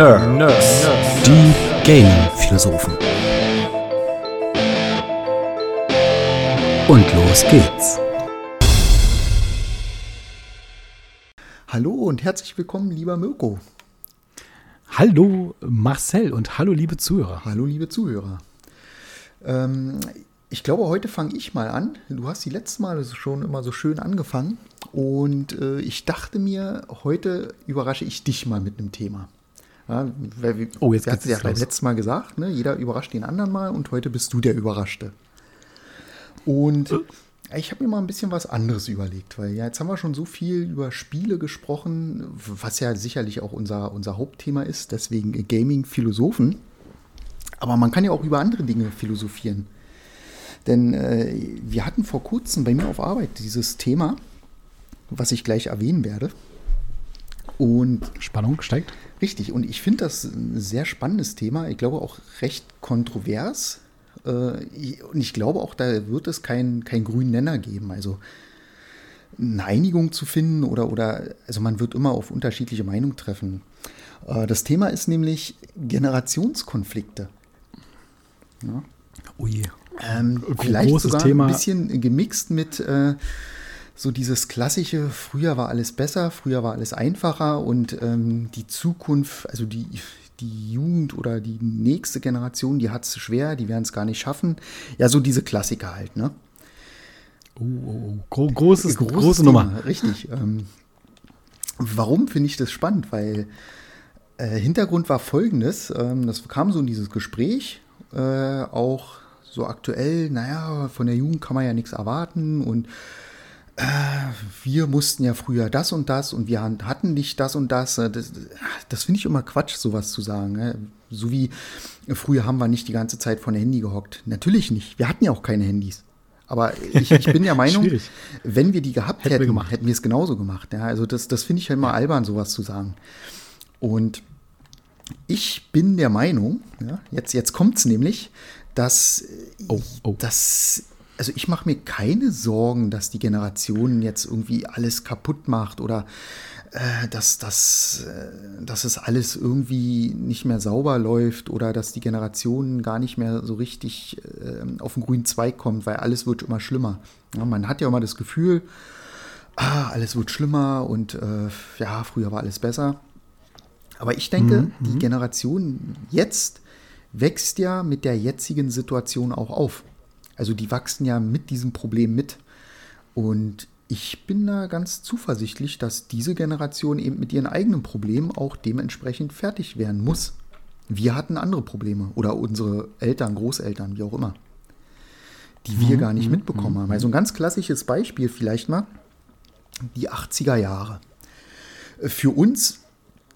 Nerds. Nerds. Die Gaming-Philosophen. Und los geht's. Hallo und herzlich willkommen, lieber Mirko. Hallo Marcel und hallo liebe Zuhörer. Hallo liebe Zuhörer. Ähm, ich glaube, heute fange ich mal an. Du hast die letzten Mal schon immer so schön angefangen. Und äh, ich dachte mir, heute überrasche ich dich mal mit einem Thema. Ja, wir, oh, jetzt hat es ja beim letzten Mal gesagt, ne? jeder überrascht den anderen mal und heute bist du der Überraschte. Und äh. ich habe mir mal ein bisschen was anderes überlegt, weil ja, jetzt haben wir schon so viel über Spiele gesprochen, was ja sicherlich auch unser, unser Hauptthema ist, deswegen Gaming-Philosophen. Aber man kann ja auch über andere Dinge philosophieren. Denn äh, wir hatten vor kurzem bei mir auf Arbeit dieses Thema, was ich gleich erwähnen werde. Und Spannung steigt. Richtig, und ich finde das ein sehr spannendes Thema. Ich glaube auch recht kontrovers. Äh, und ich glaube auch, da wird es keinen kein grünen Nenner geben. Also eine Einigung zu finden oder, oder, also man wird immer auf unterschiedliche Meinungen treffen. Äh, das Thema ist nämlich Generationskonflikte. Ja. Ui. Ähm, vielleicht sogar Thema. ein bisschen gemixt mit äh, so dieses klassische, früher war alles besser, früher war alles einfacher und ähm, die Zukunft, also die, die Jugend oder die nächste Generation, die hat es schwer, die werden es gar nicht schaffen. Ja, so diese Klassiker halt, ne? Oh, oh, oh. großes, große Thema, Nummer. Richtig. Ähm, warum finde ich das spannend? Weil äh, Hintergrund war folgendes: ähm, Das kam so in dieses Gespräch, äh, auch so aktuell, naja, von der Jugend kann man ja nichts erwarten und äh, wir mussten ja früher das und das und wir hatten nicht das und das. Äh, das, das finde ich immer Quatsch, sowas zu sagen. Ne? So wie früher haben wir nicht die ganze Zeit von der Handy gehockt. Natürlich nicht. Wir hatten ja auch keine Handys. Aber ich, ich bin der Meinung, wenn wir die gehabt hätten, hätten wir, hätten wir es genauso gemacht. Ja, also das, das finde ich halt immer albern, sowas zu sagen. Und ich bin der Meinung, ja, jetzt, jetzt kommt es nämlich, dass, oh, oh. dass also ich mache mir keine Sorgen, dass die Generation jetzt irgendwie alles kaputt macht oder äh, dass, dass, äh, dass es alles irgendwie nicht mehr sauber läuft oder dass die Generation gar nicht mehr so richtig äh, auf den grünen Zweig kommt, weil alles wird immer schlimmer. Ja, man hat ja immer das Gefühl, ah, alles wird schlimmer und äh, ja, früher war alles besser. Aber ich denke, mhm, die mhm. Generation jetzt wächst ja mit der jetzigen Situation auch auf. Also die wachsen ja mit diesem Problem mit. Und ich bin da ganz zuversichtlich, dass diese Generation eben mit ihren eigenen Problemen auch dementsprechend fertig werden muss. Wir hatten andere Probleme oder unsere Eltern, Großeltern, wie auch immer, die wir mhm, gar nicht mhm, mitbekommen mhm, haben. Also ein ganz klassisches Beispiel vielleicht mal, die 80er Jahre. Für uns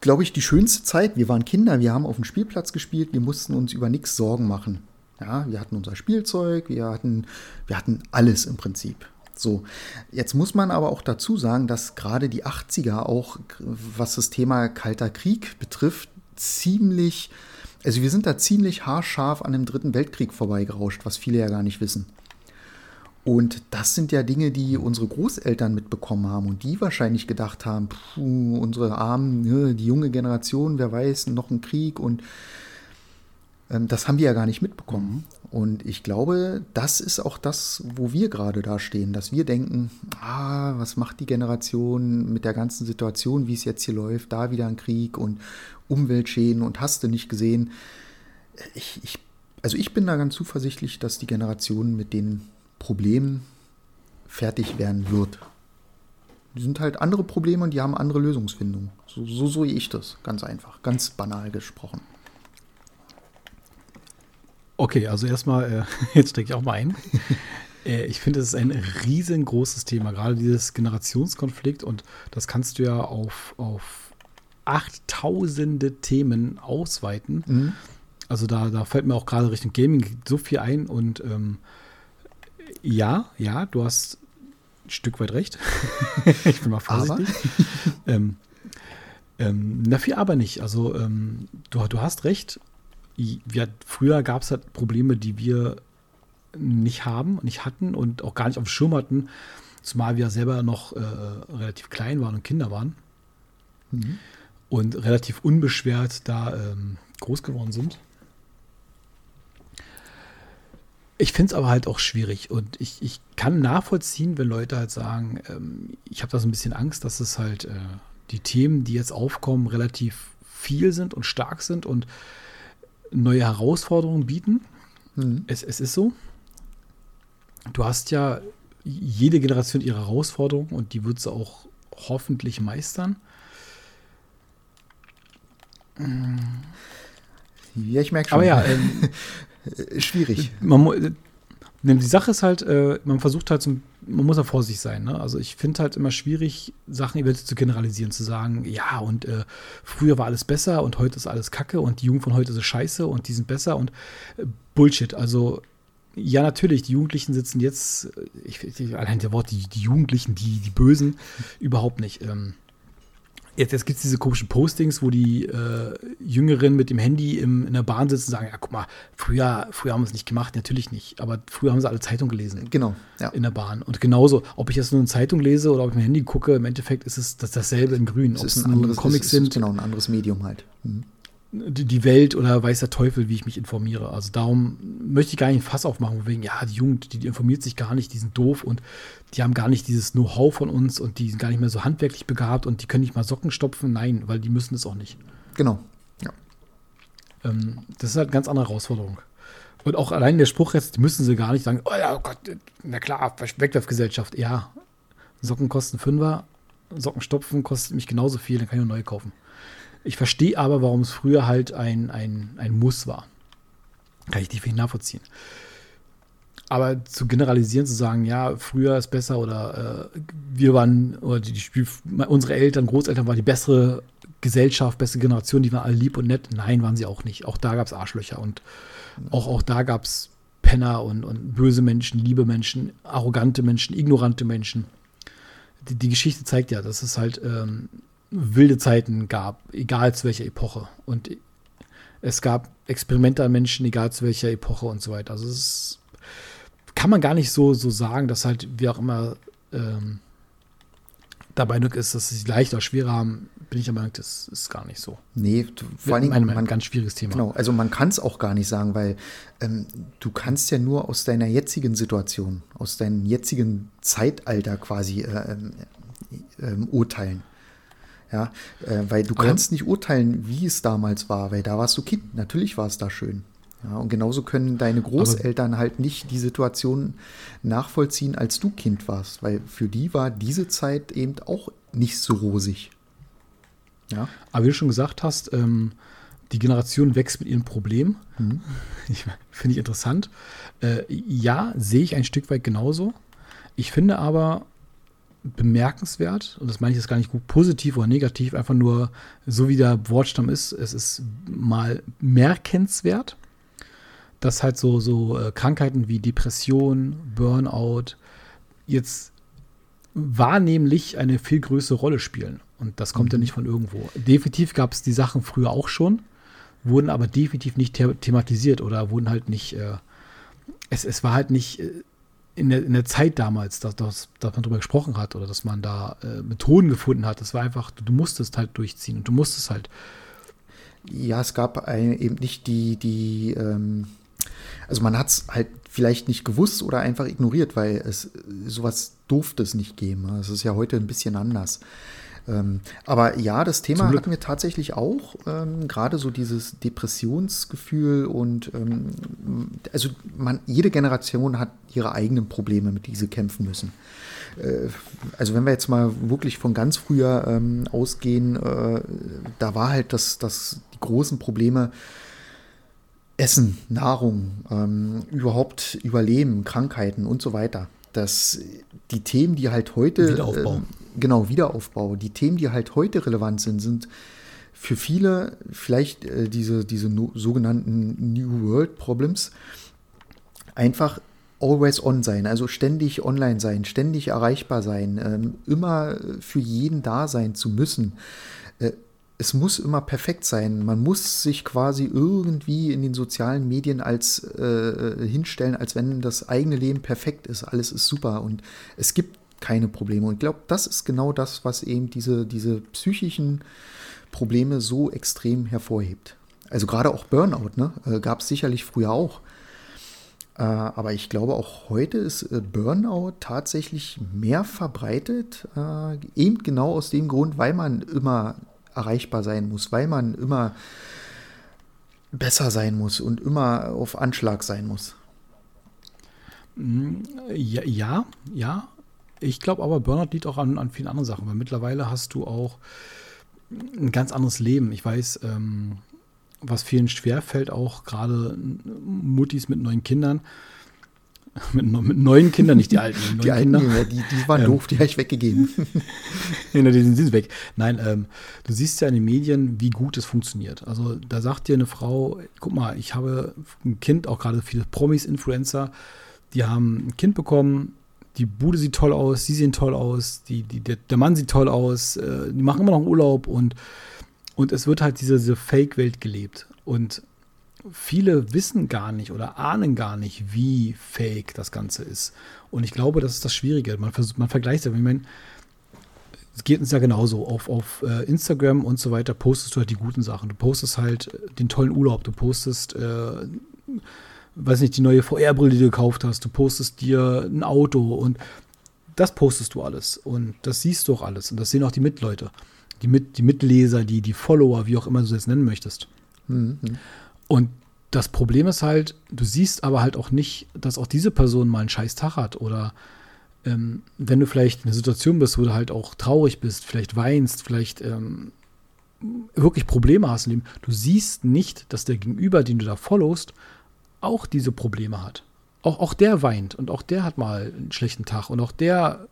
glaube ich, die schönste Zeit. Wir waren Kinder, wir haben auf dem Spielplatz gespielt, wir mussten uns über nichts Sorgen machen. Ja, wir hatten unser Spielzeug, wir hatten, wir hatten alles im Prinzip. So, jetzt muss man aber auch dazu sagen, dass gerade die 80er auch, was das Thema Kalter Krieg betrifft, ziemlich, also wir sind da ziemlich haarscharf an dem Dritten Weltkrieg vorbeigerauscht, was viele ja gar nicht wissen. Und das sind ja Dinge, die unsere Großeltern mitbekommen haben und die wahrscheinlich gedacht haben, puh, unsere Armen, ne, die junge Generation, wer weiß, noch ein Krieg und das haben die ja gar nicht mitbekommen. Und ich glaube, das ist auch das, wo wir gerade da stehen, dass wir denken, ah, was macht die Generation mit der ganzen Situation, wie es jetzt hier läuft, da wieder ein Krieg und Umweltschäden und hast du nicht gesehen. Ich, ich, also ich bin da ganz zuversichtlich, dass die Generation mit den Problem fertig werden wird. Die sind halt andere Probleme und die haben andere Lösungsfindungen. So, so sehe ich das, ganz einfach, ganz banal gesprochen. Okay, also erstmal, äh, jetzt stecke ich auch mal ein. äh, ich finde, es ist ein riesengroßes Thema, gerade dieses Generationskonflikt und das kannst du ja auf, auf achttausende Themen ausweiten. Mhm. Also da, da fällt mir auch gerade Richtung Gaming so viel ein und ähm, ja, ja, du hast ein Stück weit recht. ich bin mal vorsichtig. ähm, ähm, na, viel aber nicht. Also, ähm, du, du hast recht. Wir, früher gab es halt Probleme, die wir nicht haben, nicht hatten und auch gar nicht auf dem Schirm hatten, zumal wir selber noch äh, relativ klein waren und Kinder waren. Mhm. und relativ unbeschwert da ähm, groß geworden sind. Ich finde es aber halt auch schwierig und ich, ich kann nachvollziehen, wenn Leute halt sagen, ähm, ich habe da so ein bisschen Angst, dass es halt äh, die Themen, die jetzt aufkommen, relativ viel sind und stark sind und neue Herausforderungen bieten. Mhm. Es, es ist so. Du hast ja jede Generation ihre Herausforderungen und die wird sie auch hoffentlich meistern. Ja, ich merke schon. Aber ja, ähm, schwierig. Man, die Sache ist halt, äh, man versucht halt, zum, man muss ja vorsichtig sein. Ne? Also ich finde halt immer schwierig, Sachen zu generalisieren, zu sagen, ja, und äh, früher war alles besser und heute ist alles Kacke und die Jugend von heute ist scheiße und die sind besser und äh, Bullshit. Also ja, natürlich, die Jugendlichen sitzen jetzt, äh, ich, ich, allein der Wort, die, die Jugendlichen, die, die Bösen, überhaupt nicht. Ähm, Jetzt, jetzt gibt es diese komischen Postings, wo die äh, Jüngeren mit dem Handy im, in der Bahn sitzen und sagen, ja, guck mal, früher, früher haben wir es nicht gemacht, natürlich nicht. Aber früher haben sie alle Zeitung gelesen. Genau, ja. In der Bahn. Und genauso, ob ich jetzt nur eine Zeitung lese oder ob ich mein Handy gucke, im Endeffekt ist es das, dasselbe in grün. ob es ein nur Comics sind. Genau, ein anderes Medium halt. Mhm die Welt oder weiß der Teufel, wie ich mich informiere. Also darum möchte ich gar nicht ein Fass aufmachen, wegen, ja, die Jugend, die, die, informiert sich gar nicht, die sind doof und die haben gar nicht dieses Know-how von uns und die sind gar nicht mehr so handwerklich begabt und die können nicht mal Socken stopfen. Nein, weil die müssen es auch nicht. Genau, ja. Ähm, das ist halt eine ganz andere Herausforderung. Und auch allein der Spruch jetzt, die müssen sie gar nicht sagen, oh ja, oh Gott, na klar, Wegwerfgesellschaft. Ja, Socken kosten Fünfer, Socken stopfen kostet mich genauso viel, dann kann ich nur neue kaufen. Ich verstehe aber, warum es früher halt ein, ein, ein Muss war. Kann ich definitiv nachvollziehen. Aber zu generalisieren, zu sagen, ja, früher ist besser oder äh, wir waren, oder die, die, unsere Eltern, Großeltern waren die bessere Gesellschaft, beste Generation, die waren alle lieb und nett. Nein, waren sie auch nicht. Auch da gab es Arschlöcher und auch, auch da gab es Penner und, und böse Menschen, liebe Menschen, arrogante Menschen, ignorante Menschen. Die, die Geschichte zeigt ja, dass es halt ähm, wilde Zeiten gab, egal zu welcher Epoche. Und es gab Experimente an Menschen, egal zu welcher Epoche und so weiter. Also es kann man gar nicht so, so sagen, dass halt, wie auch immer, ähm, dabei nur ist, dass sie leicht oder schwerer haben, bin ich der Meinung, das ist gar nicht so. Nee, vor allem ein man, ganz schwieriges Thema. Genau, also man kann es auch gar nicht sagen, weil ähm, du kannst ja nur aus deiner jetzigen Situation, aus deinem jetzigen Zeitalter quasi äh, äh, äh, urteilen. Ja, äh, weil du ja. kannst nicht urteilen, wie es damals war, weil da warst du Kind. Natürlich war es da schön. Ja, und genauso können deine Großeltern Aber halt nicht die Situation nachvollziehen, als du Kind warst, weil für die war diese Zeit eben auch nicht so rosig. Ja. Aber wie du schon gesagt hast, ähm, die Generation wächst mit ihren Problemen. Mhm. Finde ich interessant. Äh, ja, sehe ich ein Stück weit genauso. Ich finde aber, bemerkenswert, und das meine ich jetzt gar nicht gut positiv oder negativ, einfach nur so wie der Wortstamm ist, es ist mal merkenswert, dass halt so, so äh, Krankheiten wie Depression, Burnout jetzt wahrnehmlich eine viel größere Rolle spielen. Und das kommt mhm. ja nicht von irgendwo. Definitiv gab es die Sachen früher auch schon, wurden aber definitiv nicht the thematisiert oder wurden halt nicht, äh, es, es war halt nicht äh, in der, in der Zeit damals, dass, dass, dass man darüber gesprochen hat oder dass man da äh, Methoden gefunden hat. Das war einfach, du, musstest halt durchziehen und du musstest halt. Ja, es gab ein, eben nicht die, die, ähm, also man hat es halt vielleicht nicht gewusst oder einfach ignoriert, weil es sowas durfte es nicht geben. Es ist ja heute ein bisschen anders. Ähm, aber ja, das Thema hatten wir tatsächlich auch. Ähm, Gerade so dieses Depressionsgefühl und ähm, also man, jede Generation hat ihre eigenen Probleme, mit die sie kämpfen müssen. Äh, also wenn wir jetzt mal wirklich von ganz früher ähm, ausgehen, äh, da war halt das, das die großen Probleme. Essen, Nahrung, ähm, überhaupt Überleben, Krankheiten und so weiter. Dass die Themen, die halt heute Wiederaufbau. Ähm, genau, Wiederaufbau. Die Themen, die halt heute relevant sind, sind für viele vielleicht äh, diese, diese no, sogenannten New World Problems einfach always on sein, also ständig online sein, ständig erreichbar sein, ähm, immer für jeden da sein zu müssen. Äh, es muss immer perfekt sein. Man muss sich quasi irgendwie in den sozialen Medien als äh, hinstellen, als wenn das eigene Leben perfekt ist. Alles ist super und es gibt keine Probleme. Und ich glaube, das ist genau das, was eben diese, diese psychischen Probleme so extrem hervorhebt. Also gerade auch Burnout, ne? Äh, Gab es sicherlich früher auch. Äh, aber ich glaube, auch heute ist äh, Burnout tatsächlich mehr verbreitet, eben genau aus dem Grund, weil man immer erreichbar sein muss, weil man immer besser sein muss und immer auf Anschlag sein muss. Mm, ja, ja, ja. Ich glaube aber, Burnout liegt auch an, an vielen anderen Sachen, weil mittlerweile hast du auch ein ganz anderes Leben. Ich weiß, ähm, was vielen schwerfällt, auch gerade Muttis mit neuen Kindern. Mit, mit neuen Kindern, nicht die alten. Die, die alten, Kinder. Die, die waren ähm, doof, die habe ich weggegeben. ja, die sind weg. Nein, ähm, du siehst ja in den Medien, wie gut es funktioniert. Also da sagt dir eine Frau, guck mal, ich habe ein Kind, auch gerade viele Promis, Influencer, die haben ein Kind bekommen, die Bude sieht toll aus, sie sehen toll aus, die, die, der, der Mann sieht toll aus, äh, die machen immer noch Urlaub und und es wird halt diese, diese Fake-Welt gelebt. Und viele wissen gar nicht oder ahnen gar nicht, wie fake das Ganze ist. Und ich glaube, das ist das Schwierige. Man, man vergleicht es. Ich meine, es geht uns ja genauso. Auf, auf äh, Instagram und so weiter postest du halt die guten Sachen. Du postest halt den tollen Urlaub. Du postest, äh, weiß nicht, die neue VR-Brille, die du gekauft hast. Du postest dir ein Auto und das postest du alles. Und das siehst du auch alles. Und das sehen auch die Mitleute die, Mit, die Mitleser, die, die Follower, wie auch immer du es nennen möchtest. Mhm. Und das Problem ist halt, du siehst aber halt auch nicht, dass auch diese Person mal einen scheiß Tag hat oder ähm, wenn du vielleicht in einer Situation bist, wo du halt auch traurig bist, vielleicht weinst, vielleicht ähm, wirklich Probleme hast im Leben, du siehst nicht, dass der Gegenüber, den du da followst, auch diese Probleme hat. Auch, auch der weint und auch der hat mal einen schlechten Tag und auch der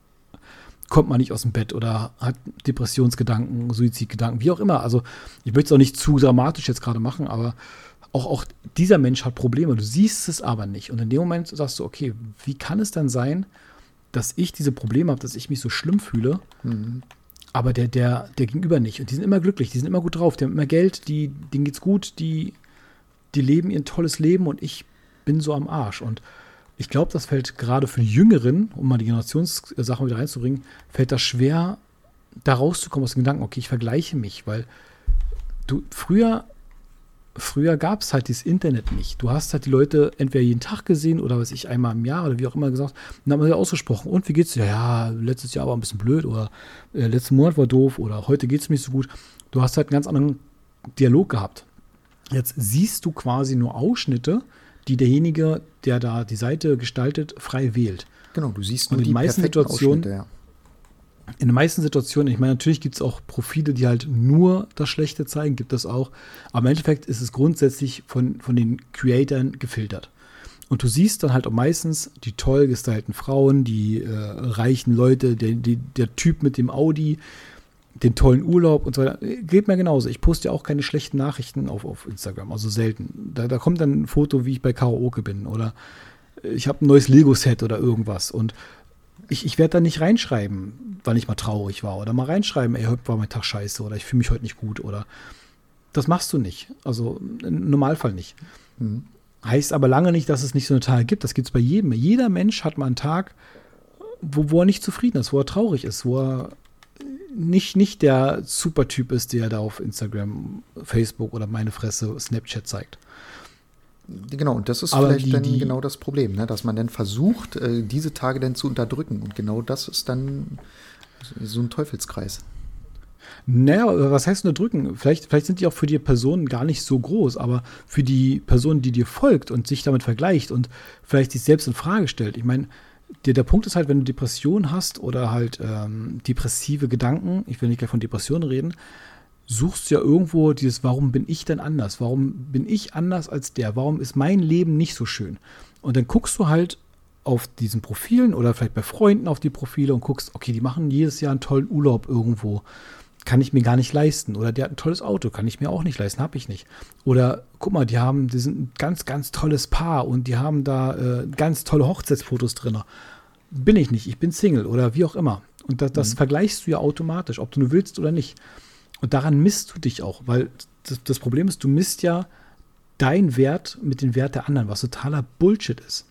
kommt man nicht aus dem Bett oder hat Depressionsgedanken, Suizidgedanken, wie auch immer. Also ich möchte es auch nicht zu dramatisch jetzt gerade machen, aber auch, auch dieser Mensch hat Probleme. Du siehst es aber nicht. Und in dem Moment sagst du, okay, wie kann es dann sein, dass ich diese Probleme habe, dass ich mich so schlimm fühle, mhm. aber der, der, der Gegenüber nicht. Und die sind immer glücklich, die sind immer gut drauf, die haben immer Geld, die, denen geht's gut, die, die leben ihr tolles Leben und ich bin so am Arsch. Und ich glaube, das fällt gerade für die Jüngeren, um mal die Generationssachen wieder reinzubringen, fällt das schwer, da rauszukommen aus dem Gedanken, okay, ich vergleiche mich, weil du früher, früher gab es halt dieses Internet nicht. Du hast halt die Leute entweder jeden Tag gesehen oder was ich einmal im Jahr oder wie auch immer gesagt, dann haben wir ausgesprochen. Und wie geht's dir? Ja, letztes Jahr war ein bisschen blöd oder äh, letzten Monat war doof oder heute geht es mir nicht so gut. Du hast halt einen ganz anderen Dialog gehabt. Jetzt siehst du quasi nur Ausschnitte, die derjenige, der da die Seite gestaltet, frei wählt. Genau, du siehst nur Und die meisten Situationen, ja. In den meisten Situationen, ich meine, natürlich gibt es auch Profile, die halt nur das Schlechte zeigen, gibt es auch. Aber im Endeffekt ist es grundsätzlich von, von den Creatoren gefiltert. Und du siehst dann halt auch meistens die toll gestylten Frauen, die äh, reichen Leute, der, die, der Typ mit dem Audi, den tollen Urlaub und so weiter. Geht mir genauso. Ich poste ja auch keine schlechten Nachrichten auf, auf Instagram, also selten. Da, da kommt dann ein Foto, wie ich bei Karaoke bin oder ich habe ein neues Lego-Set oder irgendwas und ich, ich werde da nicht reinschreiben, wann ich mal traurig war oder mal reinschreiben, ey, heute war mein Tag scheiße oder ich fühle mich heute nicht gut oder das machst du nicht. Also im Normalfall nicht. Mhm. Heißt aber lange nicht, dass es nicht so eine Tage gibt. Das gibt es bei jedem. Jeder Mensch hat mal einen Tag, wo, wo er nicht zufrieden ist, wo er traurig ist, wo er nicht, nicht der Supertyp ist, der da auf Instagram, Facebook oder meine Fresse Snapchat zeigt. Genau, und das ist Aber vielleicht die, dann die, genau das Problem, ne? dass man dann versucht, äh, diese Tage dann zu unterdrücken. Und genau das ist dann so ein Teufelskreis. Naja, was heißt unterdrücken? Vielleicht, vielleicht sind die auch für die Personen gar nicht so groß, aber für die Person, die dir folgt und sich damit vergleicht und vielleicht sich selbst in Frage stellt. Ich meine, der, der Punkt ist halt, wenn du Depressionen hast oder halt ähm, depressive Gedanken, ich will nicht gleich von Depressionen reden, suchst du ja irgendwo dieses, warum bin ich denn anders? Warum bin ich anders als der? Warum ist mein Leben nicht so schön? Und dann guckst du halt auf diesen Profilen oder vielleicht bei Freunden auf die Profile und guckst, okay, die machen jedes Jahr einen tollen Urlaub irgendwo kann ich mir gar nicht leisten. Oder der hat ein tolles Auto, kann ich mir auch nicht leisten, habe ich nicht. Oder guck mal, die haben, die sind ein ganz, ganz tolles Paar und die haben da äh, ganz tolle Hochzeitsfotos drin. Bin ich nicht, ich bin Single oder wie auch immer. Und das, das mhm. vergleichst du ja automatisch, ob du nur willst oder nicht. Und daran misst du dich auch, weil das, das Problem ist, du misst ja deinen Wert mit dem Wert der anderen, was totaler Bullshit ist.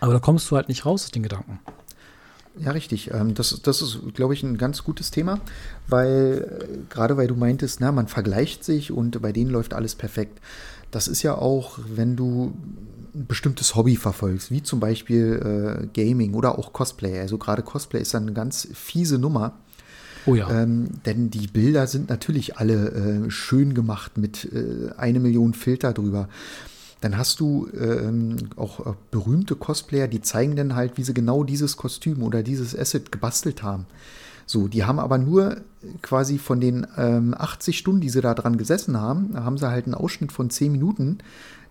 Aber da kommst du halt nicht raus aus den Gedanken. Ja, richtig. Ähm, das, das ist, glaube ich, ein ganz gutes Thema, weil äh, gerade weil du meintest, na, man vergleicht sich und bei denen läuft alles perfekt. Das ist ja auch, wenn du ein bestimmtes Hobby verfolgst, wie zum Beispiel äh, Gaming oder auch Cosplay. Also gerade Cosplay ist dann eine ganz fiese Nummer. Oh ja. Ähm, denn die Bilder sind natürlich alle äh, schön gemacht mit äh, eine Million Filter drüber. Dann hast du ähm, auch äh, berühmte Cosplayer, die zeigen dann halt, wie sie genau dieses Kostüm oder dieses Asset gebastelt haben. So, die haben aber nur quasi von den ähm, 80 Stunden, die sie da dran gesessen haben, haben sie halt einen Ausschnitt von 10 Minuten,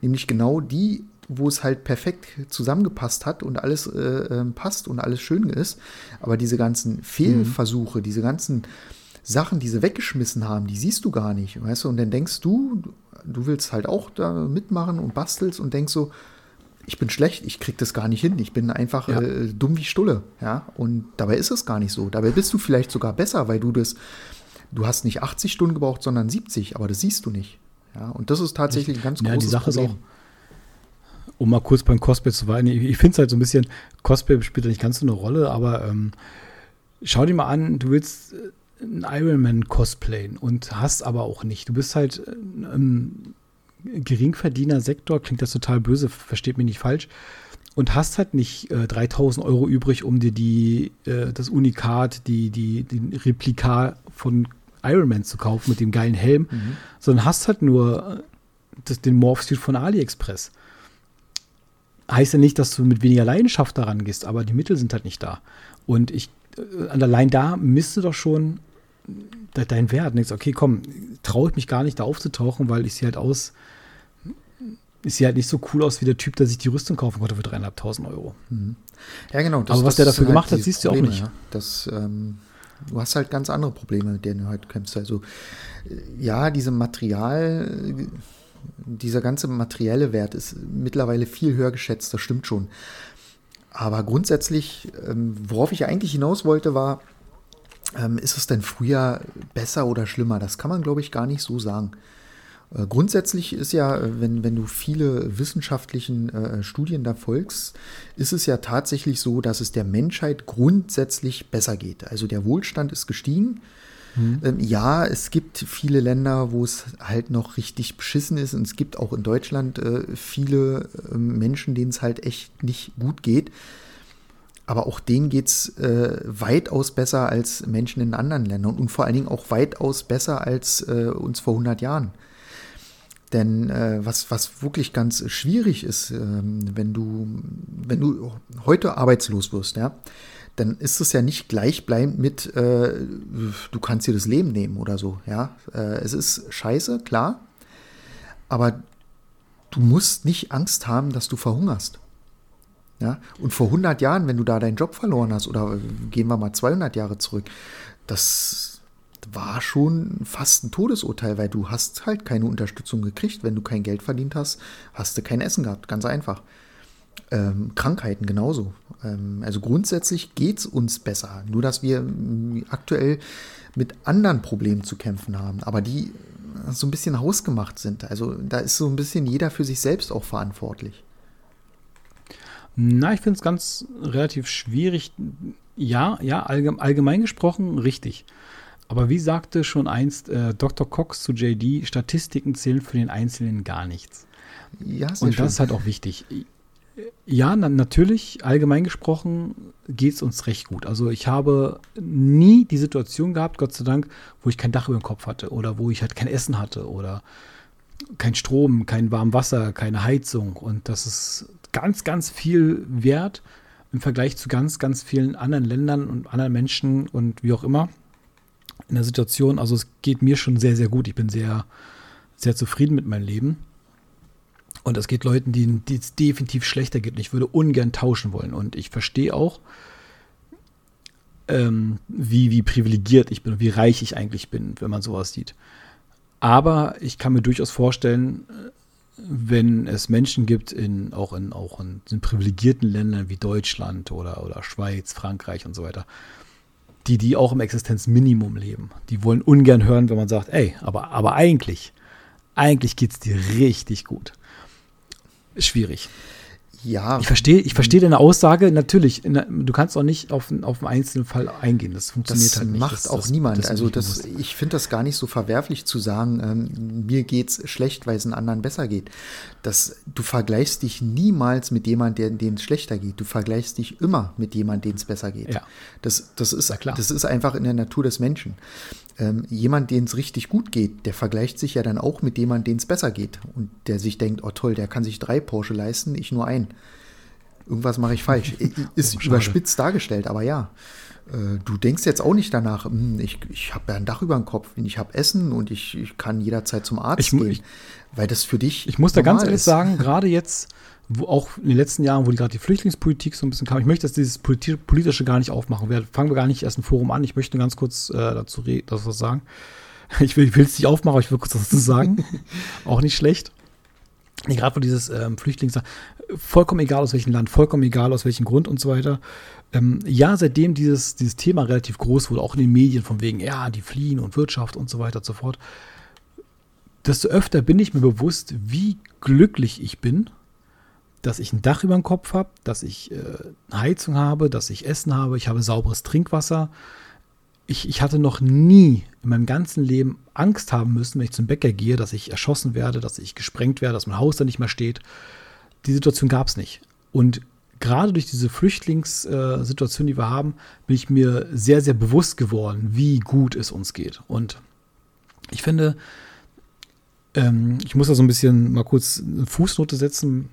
nämlich genau die, wo es halt perfekt zusammengepasst hat und alles äh, äh, passt und alles schön ist. Aber diese ganzen Fehlversuche, mhm. diese ganzen Sachen, die sie weggeschmissen haben, die siehst du gar nicht, weißt du? Und dann denkst du, du willst halt auch da mitmachen und bastelst und denkst so, ich bin schlecht, ich krieg das gar nicht hin, ich bin einfach ja. äh, dumm wie Stulle, ja. Und dabei ist es gar nicht so. Dabei bist du vielleicht sogar besser, weil du das, du hast nicht 80 Stunden gebraucht, sondern 70, aber das siehst du nicht. Ja, und das ist tatsächlich ein ganz ja, großes die Sache Problem. Ist auch, um mal kurz beim Cosplay zu weinen, ich, ich finde es halt so ein bisschen, Cosplay spielt nicht ganz so eine Rolle, aber ähm, schau dir mal an, du willst äh, ein Ironman cosplayen und hast aber auch nicht. Du bist halt im Geringverdiener-Sektor, klingt das total böse, versteht mich nicht falsch, und hast halt nicht äh, 3000 Euro übrig, um dir die, äh, das Unikat, die, die, den Replika von Ironman zu kaufen mit dem geilen Helm, mhm. sondern hast halt nur äh, das, den Morphsuit von AliExpress. Heißt ja nicht, dass du mit weniger Leidenschaft daran gehst, aber die Mittel sind halt nicht da. Und ich, äh, allein da misst du doch schon dein Wert. Und denkst, okay, komm, traue ich mich gar nicht da aufzutauchen, weil ich sehe halt aus, ich sehe halt nicht so cool aus wie der Typ, der sich die Rüstung kaufen konnte für dreieinhalbtausend Euro. Mhm. Ja, genau. Das, Aber was der dafür halt gemacht hat, siehst Probleme, du auch nicht. Ja. Das, ähm, du hast halt ganz andere Probleme, mit denen du halt kämpfst. Also, ja, diese Material, dieser ganze materielle Wert ist mittlerweile viel höher geschätzt, das stimmt schon. Aber grundsätzlich, ähm, worauf ich eigentlich hinaus wollte, war, ähm, ist es denn früher besser oder schlimmer? Das kann man, glaube ich, gar nicht so sagen. Äh, grundsätzlich ist ja, äh, wenn, wenn du viele wissenschaftlichen äh, Studien da folgst, ist es ja tatsächlich so, dass es der Menschheit grundsätzlich besser geht. Also der Wohlstand ist gestiegen. Mhm. Ähm, ja, es gibt viele Länder, wo es halt noch richtig beschissen ist und es gibt auch in Deutschland äh, viele äh, Menschen, denen es halt echt nicht gut geht aber auch denen geht es äh, weitaus besser als Menschen in anderen Ländern und vor allen Dingen auch weitaus besser als äh, uns vor 100 Jahren. Denn äh, was, was wirklich ganz schwierig ist, ähm, wenn, du, wenn du heute arbeitslos wirst, ja, dann ist es ja nicht gleichbleibend mit, äh, du kannst dir das Leben nehmen oder so. Ja? Äh, es ist scheiße, klar, aber du musst nicht Angst haben, dass du verhungerst. Ja? Und vor 100 Jahren, wenn du da deinen Job verloren hast, oder gehen wir mal 200 Jahre zurück, das war schon fast ein Todesurteil, weil du hast halt keine Unterstützung gekriegt. Wenn du kein Geld verdient hast, hast du kein Essen gehabt, ganz einfach. Ähm, Krankheiten genauso. Ähm, also grundsätzlich geht es uns besser. Nur dass wir aktuell mit anderen Problemen zu kämpfen haben, aber die so ein bisschen hausgemacht sind. Also da ist so ein bisschen jeder für sich selbst auch verantwortlich. Na, ich finde es ganz relativ schwierig. Ja, ja, allgemein gesprochen richtig. Aber wie sagte schon einst äh, Dr. Cox zu JD, Statistiken zählen für den Einzelnen gar nichts. Ja, Und schön. das ist halt auch wichtig. Ja, na, natürlich, allgemein gesprochen geht es uns recht gut. Also ich habe nie die Situation gehabt, Gott sei Dank, wo ich kein Dach über dem Kopf hatte oder wo ich halt kein Essen hatte oder kein Strom, kein warmes Wasser, keine Heizung. Und das ist ganz, ganz viel wert im Vergleich zu ganz, ganz vielen anderen Ländern und anderen Menschen und wie auch immer in der Situation. Also es geht mir schon sehr, sehr gut. Ich bin sehr, sehr zufrieden mit meinem Leben. Und es geht Leuten, die, die es definitiv schlechter geht. Und ich würde ungern tauschen wollen. Und ich verstehe auch, ähm, wie, wie privilegiert ich bin und wie reich ich eigentlich bin, wenn man sowas sieht. Aber ich kann mir durchaus vorstellen, wenn es Menschen gibt, in, auch, in, auch in, in privilegierten Ländern wie Deutschland oder, oder Schweiz, Frankreich und so weiter, die, die auch im Existenzminimum leben. Die wollen ungern hören, wenn man sagt, ey, aber, aber eigentlich, eigentlich geht es dir richtig gut. Schwierig. Ja. Ich verstehe ich verstehe deine Aussage. Natürlich, in, du kannst auch nicht auf, auf einen einzelnen Fall eingehen. Das funktioniert das halt nicht. macht das, auch das, niemand. das also das, ich finde das gar nicht so verwerflich zu sagen, ähm, mir geht's schlecht, weil es einen anderen besser geht. Das, du vergleichst dich niemals mit jemandem, dem es schlechter geht. Du vergleichst dich immer mit jemandem, dem es besser geht. Ja. Das, das, ist, Ja, klar. das ist einfach in der Natur des Menschen. Ähm, jemand, dem es richtig gut geht, der vergleicht sich ja dann auch mit jemandem, dem es besser geht. Und der sich denkt, oh toll, der kann sich drei Porsche leisten, ich nur einen. Irgendwas mache ich falsch. Ist Schade. überspitzt dargestellt, aber ja. Äh, Du denkst jetzt auch nicht danach, hm, ich, ich habe ja ein Dach über dem Kopf, ich habe Essen und ich, ich kann jederzeit zum Arzt Ich gehen. ich- weil das für dich. Ich muss da ganz ehrlich ist. sagen, gerade jetzt, wo auch in den letzten Jahren, wo die gerade die Flüchtlingspolitik so ein bisschen kam, ich möchte, dass dieses Politi- Politische gar nicht aufmachen. Wir fangen wir gar nicht erst ein Forum an. Ich möchte ganz kurz äh, dazu, dazu was sagen. Ich will es nicht aufmachen, aber ich will kurz was dazu sagen. auch nicht schlecht. Nee, gerade wo dieses ähm, Flüchtlings, vollkommen egal aus welchem Land, vollkommen egal aus welchem Grund und so weiter. Ähm, ja, seitdem dieses, dieses Thema relativ groß wurde, auch in den Medien von wegen, ja, die fliehen und Wirtschaft und so weiter und so fort, desto öfter bin ich mir bewusst, wie glücklich ich bin, dass ich ein Dach über dem Kopf habe, dass ich äh, Heizung habe, dass ich Essen habe, ich habe sauberes Trinkwasser. Ich, ich hatte noch nie in meinem ganzen Leben Angst haben müssen, wenn ich zum Bäcker gehe, dass ich erschossen werde, dass ich gesprengt werde, dass mein Haus da nicht mehr steht. Die Situation gab es nicht. Und gerade durch diese Flüchtlingssituation, die wir haben, bin ich mir sehr, sehr bewusst geworden, wie gut es uns geht. Und ich finde, ähm, ich muss da so ein bisschen mal kurz eine Fußnote setzen.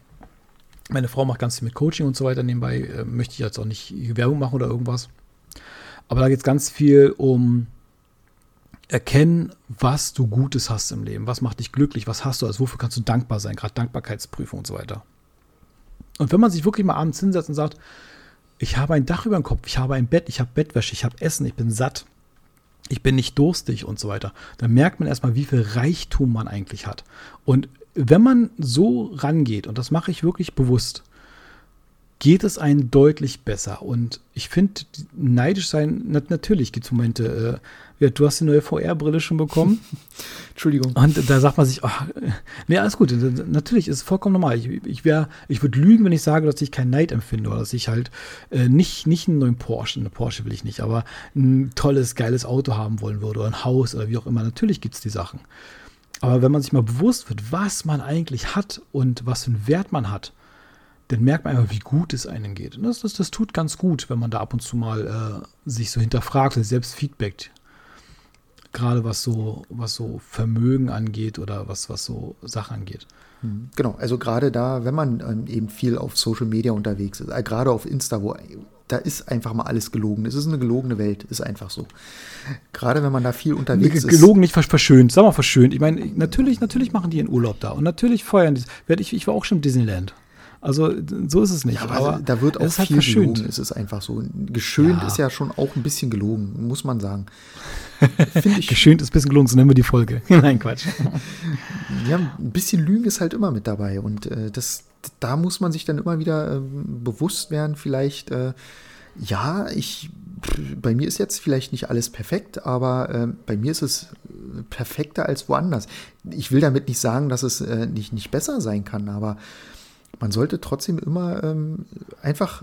Meine Frau macht ganz viel mit Coaching und so weiter nebenbei. Äh, möchte ich jetzt auch nicht Werbung machen oder irgendwas. Aber da geht es ganz viel um erkennen, was du Gutes hast im Leben. Was macht dich glücklich? Was hast du? Also wofür kannst du dankbar sein? Gerade Dankbarkeitsprüfung und so weiter. Und wenn man sich wirklich mal abends hinsetzt und sagt, ich habe ein Dach über dem Kopf, ich habe ein Bett, ich habe Bettwäsche, ich habe Essen, ich bin satt, ich bin nicht durstig und so weiter, dann merkt man erstmal, wie viel Reichtum man eigentlich hat. Und wenn man so rangeht, und das mache ich wirklich bewusst, geht es einem deutlich besser. Und ich finde, neidisch sein, na, natürlich gibt es Momente, äh, ja, du hast die neue VR-Brille schon bekommen. Entschuldigung. Und da sagt man sich, ach, nee, alles gut. Natürlich ist es vollkommen normal. Ich, ich, wär, ich würde lügen, wenn ich sage, dass ich keinen Neid empfinde oder dass ich halt äh, nicht, nicht einen neuen Porsche, eine Porsche will ich nicht, aber ein tolles, geiles Auto haben wollen würde oder ein Haus oder wie auch immer. Natürlich gibt es die Sachen. Aber wenn man sich mal bewusst wird, was man eigentlich hat und was für einen Wert man hat, dann merkt man einfach, wie gut es einem geht. Und das, das, das tut ganz gut, wenn man da ab und zu mal äh, sich so hinterfragt und selbst feedbackt gerade was so, was so Vermögen angeht oder was, was so Sachen angeht. Genau, also gerade da, wenn man ähm, eben viel auf Social Media unterwegs ist, äh, gerade auf Insta, wo da ist einfach mal alles gelogen. Es ist eine gelogene Welt, ist einfach so. Gerade wenn man da viel unterwegs ist. Gelogen, nicht verschönt, sag mal verschönt. Ich meine, natürlich, natürlich machen die einen Urlaub da und natürlich feuern die. Ich, ich war auch schon im Disneyland. Also so ist es nicht. Ja, aber, aber da wird auch halt viel verschönt. gelogen. Es ist einfach so. Geschönt Ja. ist ja schon auch ein bisschen gelogen, muss man sagen. Finde ich. Geschönt ist ein bisschen gelogen, so nennen wir die Folge. Nein, Quatsch. Ja, ein bisschen Lügen ist halt immer mit dabei. Und äh, das, da muss man sich dann immer wieder ähm, bewusst werden, vielleicht, äh, ja, ich, bei mir ist jetzt vielleicht nicht alles perfekt, aber äh, bei mir ist es äh, perfekter als woanders. Ich will damit nicht sagen, dass es äh, nicht, nicht besser sein kann, aber man sollte trotzdem immer ähm, einfach,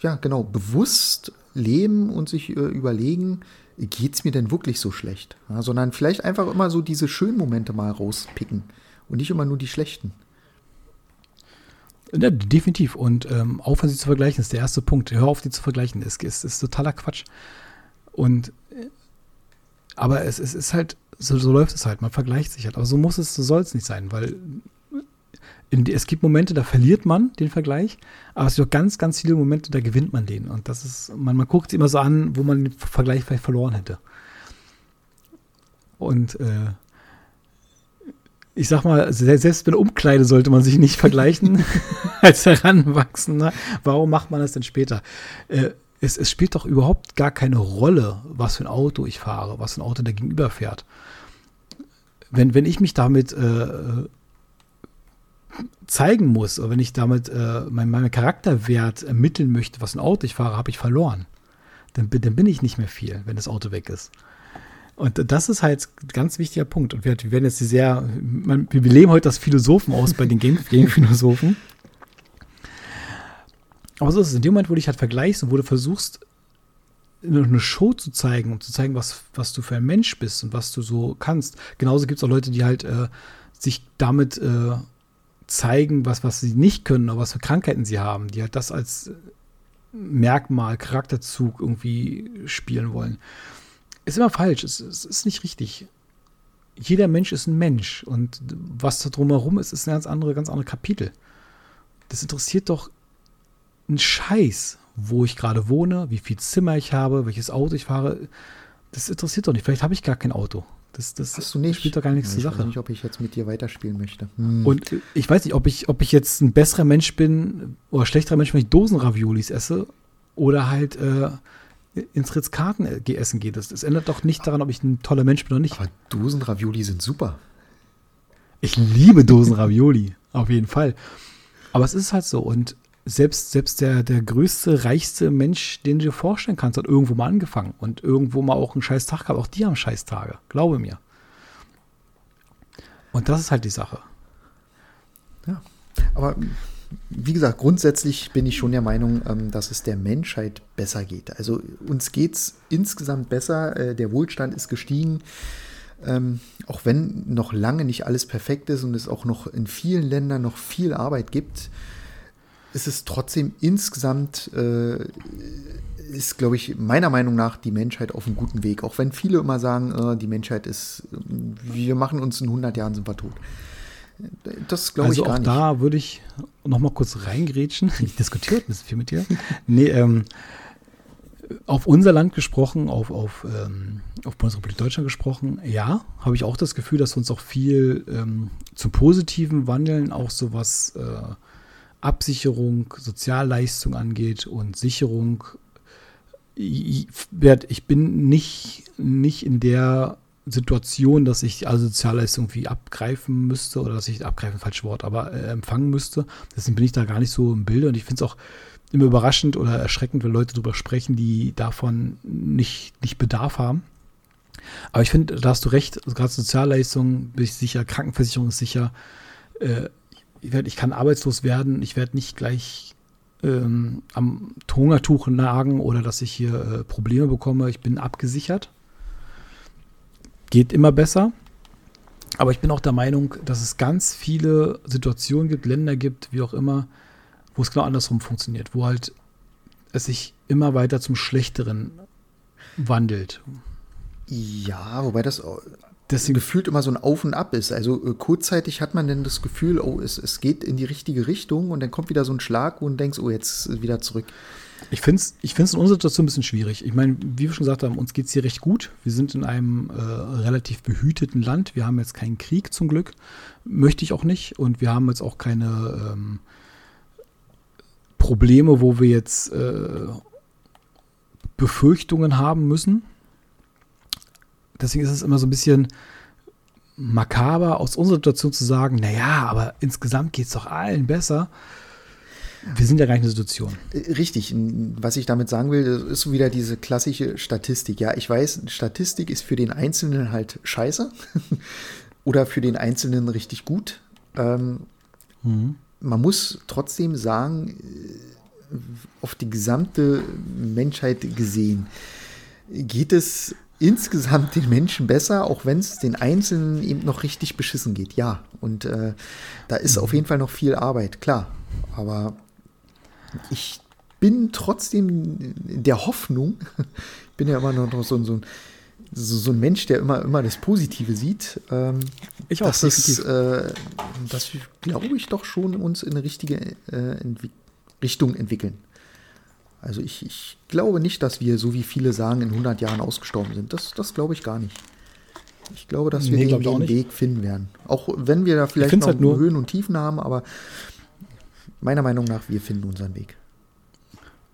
ja, genau, bewusst leben und sich äh, überlegen, geht es mir denn wirklich so schlecht? Ja, sondern vielleicht einfach immer so diese schönen Momente mal rauspicken und nicht immer nur die schlechten. Ja, definitiv. Und ähm, aufhören sie zu vergleichen, ist der erste Punkt. Hör auf, die zu vergleichen. Es ist, ist totaler Quatsch. Und äh, aber es, es ist halt, so, so läuft es halt. Man vergleicht sich halt. Aber so muss es, so soll es nicht sein, weil es gibt Momente, da verliert man den Vergleich, aber es gibt auch ganz, ganz viele Momente, da gewinnt man den. Und das ist, man, man guckt sich immer so an, wo man den Vergleich vielleicht verloren hätte. Und äh, ich sag mal, se- selbst der Umkleide sollte man sich nicht vergleichen als Heranwachsender. Warum macht man das denn später? Äh, es, es spielt doch überhaupt gar keine Rolle, was für ein Auto ich fahre, was für ein Auto der Gegenüber fährt. Wenn, wenn ich mich damit äh, zeigen muss, oder wenn ich damit äh, mein, meinen Charakterwert ermitteln möchte, was ein Auto ich fahre, habe ich verloren. Dann, bin- dann bin ich nicht mehr viel, wenn das Auto weg ist. Und das ist halt ein ganz wichtiger Punkt. Und wir, wir werden jetzt sehr, man, wir leben heute das Philosophen aus bei den Game- Game-Philosophen. Aber so ist es. In dem Moment, wo du dich halt vergleichst und wo du versuchst, eine Show zu zeigen, um zu zeigen, was, was du für ein Mensch bist und was du so kannst. Genauso gibt es auch Leute, die halt äh, sich damit äh, zeigen, was, was sie nicht können oder was für Krankheiten sie haben, die halt das als Merkmal, Charakterzug irgendwie spielen wollen. Ist immer falsch, es, es ist nicht richtig. Jeder Mensch ist ein Mensch und was da drumherum ist, ist ein ganz andere, ganz andere Kapitel. Das interessiert doch einen Scheiß, wo ich gerade wohne, wie viel Zimmer ich habe, welches Auto ich fahre. Das interessiert doch nicht. Vielleicht habe ich gar kein Auto. Das, das Hast du nicht? spielt doch gar nichts zur ich Sache. weiß nicht, ob ich jetzt mit dir weiterspielen möchte. Hm. Und ich weiß nicht, ob ich, ob ich jetzt ein besserer Mensch bin oder schlechterer Mensch, wenn ich Dosenraviolis esse oder halt äh, ins Ritz-Karten essen gehe. Das, das ändert doch nicht daran, ob ich ein toller Mensch bin oder nicht. Aber Dosenravioli sind super. Ich liebe Dosenravioli, auf jeden Fall. Aber es ist halt so. Und selbst, selbst der, der größte, reichste Mensch, den du dir vorstellen kannst, hat irgendwo mal angefangen und irgendwo mal auch einen scheiß Tag gehabt. Auch die haben scheiß Tage, glaube mir. Und das ist halt die Sache. Ja, aber wie gesagt, grundsätzlich bin ich schon der Meinung, ähm, dass es der Menschheit besser geht. Also uns geht es insgesamt besser, äh, der Wohlstand ist gestiegen. Ähm, auch wenn noch lange nicht alles perfekt ist und es auch noch in vielen Ländern noch viel Arbeit gibt, ist es trotzdem insgesamt, äh, ist, glaube ich, meiner Meinung nach die Menschheit auf einem guten Weg. Auch wenn viele immer sagen, äh, die Menschheit ist, wir machen uns in 100 Jahren sind wir tot. Das glaube also ich gar auch nicht. da würde ich noch mal kurz reingrätschen. Ich diskutiere ein bisschen viel mit dir. Nee, ähm, auf unser Land gesprochen, auf, auf, ähm, auf Bundesrepublik Deutschland gesprochen, ja, habe ich auch das Gefühl, dass wir uns auch viel ähm, zum Positiven wandeln, auch so was äh, Absicherung, Sozialleistung angeht und Sicherung. Ich, bin nicht, nicht in der Situation, dass ich also Sozialleistung wie abgreifen müsste oder dass ich abgreifen, falsches Wort, aber äh, empfangen müsste. Deswegen bin ich da gar nicht so im Bilde und ich finde es auch immer überraschend oder erschreckend, wenn Leute darüber sprechen, die davon nicht, nicht Bedarf haben. Aber ich finde, da hast du recht, also gerade Sozialleistungen bin ich sicher, Krankenversicherung ist sicher. Äh, ich, werd, ich kann arbeitslos werden, ich werde nicht gleich ähm, am Hungertuch nagen oder dass ich hier äh, Probleme bekomme. Ich bin abgesichert. Geht immer besser. Aber ich bin auch der Meinung, dass es ganz viele Situationen gibt, Länder gibt, wie auch immer, wo es genau andersrum funktioniert, wo halt es sich immer weiter zum Schlechteren wandelt. Ja, wobei das Deswegen gefühlt immer so ein Auf und Ab ist. Also äh, kurzzeitig hat man dann das Gefühl, oh, es, es geht in die richtige Richtung und dann kommt wieder so ein Schlag und denkst, oh, jetzt wieder zurück. Ich finde es ich find's in unserer Situation ein bisschen schwierig. Ich meine, wie wir schon gesagt haben, uns geht es hier recht gut. Wir sind in einem äh, relativ behüteten Land. Wir haben jetzt keinen Krieg zum Glück. Möchte ich auch nicht. Und wir haben jetzt auch keine ähm, Probleme, wo wir jetzt äh, Befürchtungen haben müssen. Deswegen ist es immer so ein bisschen makaber, aus unserer Situation zu sagen, naja, aber insgesamt geht es doch allen besser. Wir sind ja gar nicht in der Situation. Richtig. Was ich damit sagen will, ist wieder diese klassische Statistik. Ja, ich weiß, Statistik ist für den Einzelnen halt scheiße oder für den Einzelnen richtig gut. Ähm, mhm. Man muss trotzdem sagen, auf die gesamte Menschheit gesehen, geht es insgesamt den Menschen besser, auch wenn es den Einzelnen eben noch richtig beschissen geht. Ja, und äh, da ist auf jeden Fall noch viel Arbeit, klar. Aber ich bin trotzdem der Hoffnung, ich bin ja immer noch so, so, so, so ein Mensch, der immer, immer das Positive sieht. Ähm, ich auch, dass es, äh, dass wir, glaube ich, doch schon uns in eine richtige äh, Entwi Richtung entwickeln. Also ich, ich, glaube nicht, dass wir, so wie viele sagen, in 100 Jahren ausgestorben sind. Das, das glaube ich gar nicht. Ich glaube, dass wir nee, den, den Weg finden werden. Auch wenn wir da vielleicht noch halt Höhen und Tiefen haben, aber meiner Meinung nach, wir finden unseren Weg.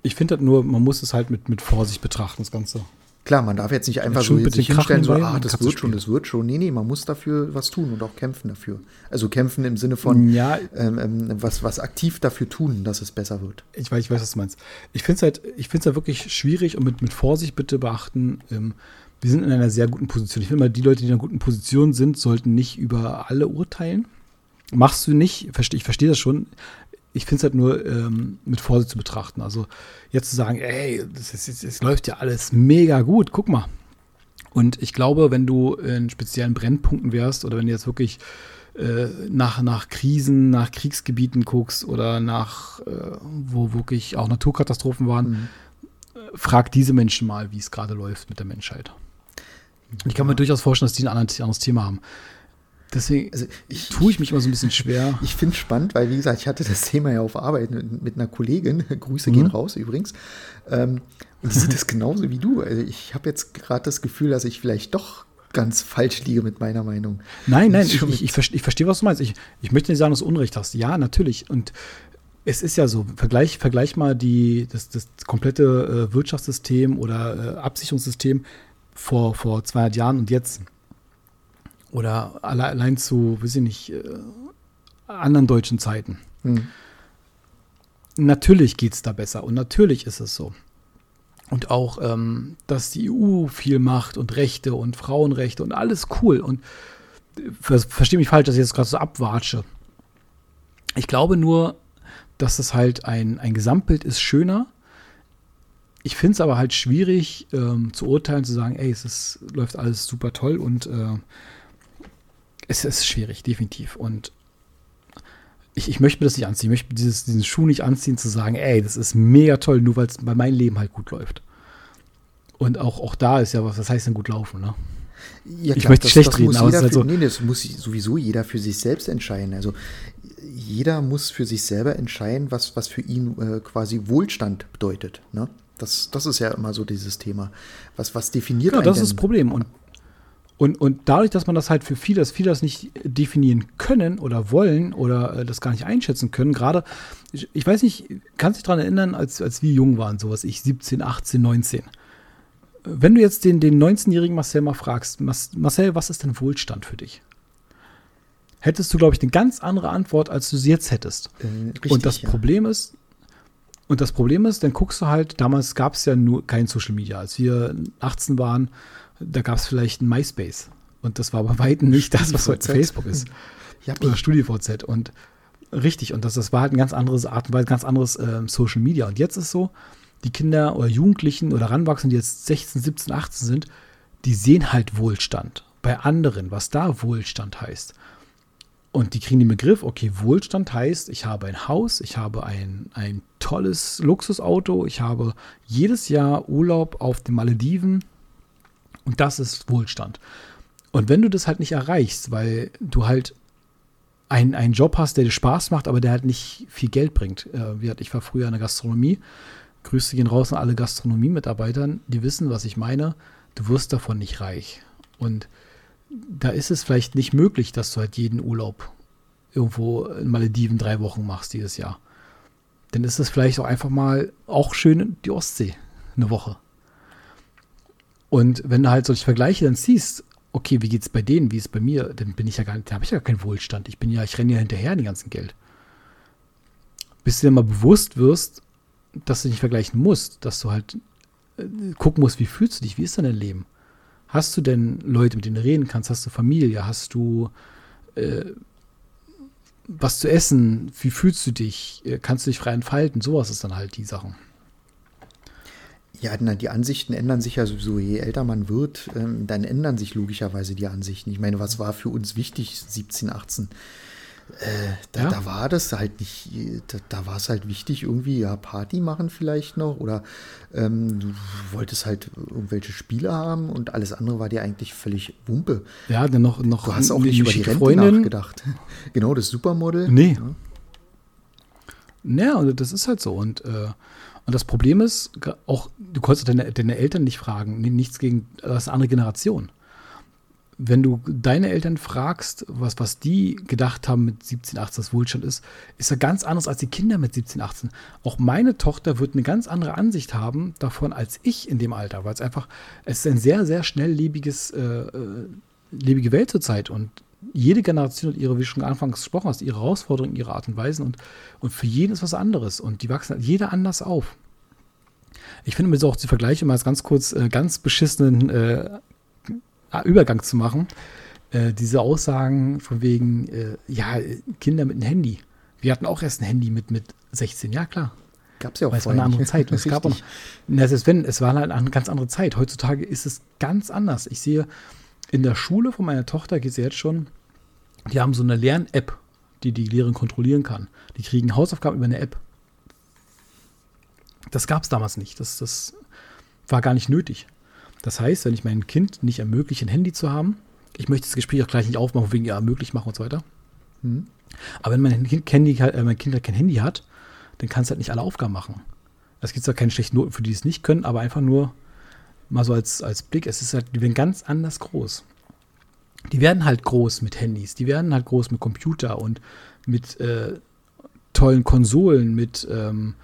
Ich finde halt nur, man muss es halt mit, mit Vorsicht betrachten, das Ganze. Klar, man darf jetzt nicht einfach so sich hinstellen, so, ah, das wird schon, das wird schon. Nee, nee, man muss dafür was tun und auch kämpfen dafür. Also kämpfen im Sinne von ja, ähm, ähm, was, was aktiv dafür tun, dass es besser wird. Ich weiß, ich weiß, was du meinst. Ich finde es halt, ich finde es halt wirklich schwierig und mit, mit Vorsicht bitte beachten. Ähm, wir sind in einer sehr guten Position. Ich finde mal, die Leute, die in einer guten Position sind, sollten nicht über alle urteilen. Machst du nicht, ich verstehe das schon. Ich finde es halt nur ähm, mit Vorsicht zu betrachten. Also jetzt zu sagen, ey, das läuft ja alles mega gut, guck mal. Und ich glaube, wenn du in speziellen Brennpunkten wärst oder wenn du jetzt wirklich äh, nach, nach Krisen, nach Kriegsgebieten guckst oder nach, äh, wo wirklich auch Naturkatastrophen waren, mhm. Äh, frag diese Menschen mal, wie es gerade läuft mit der Menschheit. Ich kann mir durchaus vorstellen, dass die ein anderes Thema haben. Deswegen also ich, tue ich mich immer so ein bisschen schwer. Ich finde es spannend, weil, wie gesagt, ich hatte das Thema ja auf Arbeit mit, mit einer Kollegin. Grüße mhm. gehen raus übrigens. Ähm, und die sieht das genauso wie du. Also ich habe jetzt gerade das Gefühl, dass ich vielleicht doch ganz falsch liege mit meiner Meinung. Nein, nein, ich, ich, ich, verstehe, was du meinst. Ich, ich möchte nicht sagen, dass du Unrecht hast. Ja, natürlich. Und es ist ja so, vergleich, vergleich mal die, das, das komplette äh, Wirtschaftssystem oder äh, Absicherungssystem vor, vor 200 Jahren und jetzt. Oder alle, allein zu, weiß ich nicht, äh, anderen deutschen Zeiten. Hm. Natürlich geht es da besser und natürlich ist es so. Und auch, ähm, dass die EU viel macht und Rechte und Frauenrechte und alles cool. Und ver verstehe mich falsch, dass ich jetzt gerade so abwatsche. Ich glaube nur, dass es halt ein, ein Gesamtbild ist schöner. Ich finde es aber halt schwierig ähm, zu urteilen, zu sagen, ey, es ist, läuft alles super toll und äh, es ist schwierig, definitiv. Und ich, ich möchte mir das nicht anziehen. Ich möchte dieses, diesen Schuh nicht anziehen, zu sagen, ey, das ist mega toll, nur weil es bei meinem Leben halt gut läuft. Und auch, auch da ist ja was, was heißt denn gut laufen, ne? Ja, klar, ich möchte das, schlecht das reden, aber es ist halt so. Nee, das muss sowieso jeder für sich selbst entscheiden. Also jeder muss für sich selber entscheiden, was, was für ihn äh, quasi Wohlstand bedeutet. Ne? Das, das ist ja immer so dieses Thema. Was, was definiert Ja, das ist das Problem. Und und, und dadurch, dass man das halt für viele, dass viele das nicht definieren können oder wollen oder äh, das gar nicht einschätzen können, gerade, ich, ich, weiß nicht, kannst dich daran erinnern, als, als wir jung waren, so was ich, 17, 18, 19. Wenn du jetzt den, den 19-jährigen Marcel mal fragst, Marcel, was ist denn Wohlstand für dich? Hättest du, glaube ich, eine ganz andere Antwort, als du sie jetzt hättest. Äh, richtig, und das ja. Problem ist, und das Problem ist, dann guckst du halt, damals gab es ja nur kein Social Media. Als wir 18 waren, da gab es vielleicht ein MySpace. Und das war aber weitem nicht das, was heute Facebook ist. Ja, Oder StudiVZ. Und richtig, und das, das war halt ein ganz anderes Art und Weise, ganz anderes äh, Social Media. Und jetzt ist so, die Kinder oder Jugendlichen oder Ranwachsenden, die jetzt 16, 17, 18 sind, die sehen halt Wohlstand bei anderen, was da Wohlstand heißt. Und die kriegen den Begriff, okay, Wohlstand heißt, ich habe ein Haus, ich habe ein, ein tolles Luxusauto, ich habe jedes Jahr Urlaub auf den Malediven und das ist Wohlstand. Und wenn du das halt nicht erreichst, weil du halt ein, einen Job hast, der dir Spaß macht, aber der halt nicht viel Geld bringt. Äh, ich war früher in der Gastronomie. Grüße gehen raus an alle Gastronomie-Mitarbeitern, die wissen, was ich meine. Du wirst davon nicht reich. Und da ist es vielleicht nicht möglich, dass du halt jeden Urlaub irgendwo in Malediven drei Wochen machst dieses Jahr. Dann ist es vielleicht auch einfach mal auch schön die Ostsee eine Woche. Und wenn du halt solche Vergleiche dann siehst, okay, wie geht es bei denen, wie ist es bei mir, dann bin ich ja gar nicht, habe ich ja keinen Wohlstand. Ich bin ja, ich renne ja hinterher an dem ganzen Geld. Bis du dir mal bewusst wirst, dass du nicht vergleichen musst, dass du halt äh, gucken musst, wie fühlst du dich, wie ist dein Leben? Hast du denn Leute, mit denen du reden kannst? Hast du Familie? Hast du äh, was zu essen? Wie fühlst du dich? Äh, kannst du dich frei entfalten? Sowas ist dann halt die Sachen. Ja, na, die Ansichten ändern sich ja sowieso. Je älter man wird, ähm, dann ändern sich logischerweise die Ansichten. Ich meine, was war für uns wichtig, 17, 18? Äh, da, ja. da, war das halt nicht, da, da, war es halt wichtig, irgendwie ja Party machen vielleicht noch oder ähm, du wolltest halt irgendwelche Spiele haben und alles andere war dir eigentlich völlig Wumpe. Ja, dann noch, noch Du hast auch nicht über die Rente Freundin. nachgedacht. genau, das Supermodel. Nee. Ja, ja das ist halt so und äh, und das Problem ist, auch, du konntest deine, deine Eltern nicht fragen, nichts gegen, das ist eine andere Generation. Wenn du deine Eltern fragst, was, was die gedacht haben mit 17, 18, das Wohlstand ist, ist ja ganz anders als die Kinder mit 17, 18. Auch meine Tochter wird eine ganz andere Ansicht haben davon als ich in dem Alter, weil es einfach, es ist ein sehr, sehr schnelllebiges, äh, äh lebige Welt zurzeit und jede Generation hat ihre, wie schon anfangs gesprochen hast, ihre Herausforderungen, ihre Art und Weisen und, und für jeden ist was anderes und die wachsen halt jeder anders auf. Ich finde mir so auch die Vergleiche mal als ganz kurz, äh, ganz beschissenen äh, Übergang zu machen. Äh, diese Aussagen von wegen, äh, ja, Kinder mit einem Handy. Wir hatten auch erst ein Handy mit, mit 16, ja klar. Gab es ja auch Weil es war eine andere Zeit. Es gab auch noch, na, selbst wenn, es war halt eine ganz andere Zeit. Heutzutage ist es ganz anders. Ich sehe in der Schule von meiner Tochter, geht sie jetzt schon, die haben so eine Lern-App, die die Lehrerin kontrollieren kann. Die kriegen Hausaufgaben über eine App. Das gab es damals nicht. Das, das war gar nicht nötig. Das heißt, wenn ich meinem Kind nicht ermögliche, ein Handy zu haben, ich möchte das Gespräch auch gleich nicht aufmachen, wegen ja möglich machen und so weiter. Mhm. Aber wenn mein Kind, Handy, äh, mein kind halt kein Handy hat, dann kann es halt nicht alle Aufgaben machen. Es gibt zwar keine schlechten Noten für die es nicht können, aber einfach nur mal so als, als Blick, es ist halt, die werden ganz anders groß. Die werden halt groß mit Handys, die werden halt groß mit Computer und mit äh, tollen Konsolen, mit ähm,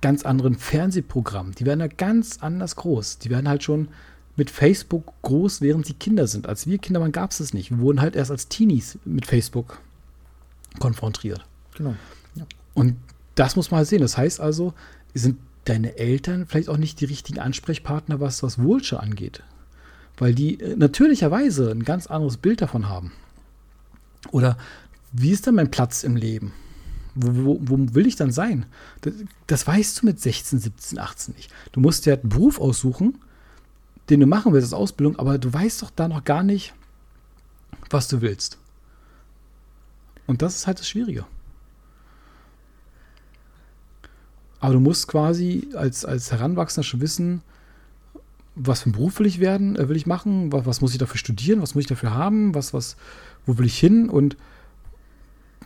ganz anderen Fernsehprogrammen. Die werden halt ganz anders groß. Die werden halt schon mit Facebook groß, während sie Kinder sind. Als wir Kinder waren, gab es das nicht. Wir wurden halt erst als Teenies mit Facebook konfrontiert. Genau. Ja. Und das muss man halt sehen. Das heißt also, sind deine Eltern vielleicht auch nicht die richtigen Ansprechpartner, was, was Wohlsche angeht. Weil die äh, natürlicherweise ein ganz anderes Bild davon haben. Oder wie ist denn mein Platz im Leben? Wo, wo, wo will ich dann sein? Das, das, weißt du mit 16, 17, 18 nicht. Du musst dir halt einen Beruf aussuchen, den du machen willst als Ausbildung, aber du weißt doch da noch gar nicht, was du willst. Und das ist halt das Schwierige. Aber du musst quasi als, als Heranwachsender schon wissen, was für einen Beruf will ich werden, äh, will ich machen, was, was, muss ich dafür studieren, was muss ich dafür haben, was, was, wo will ich hin und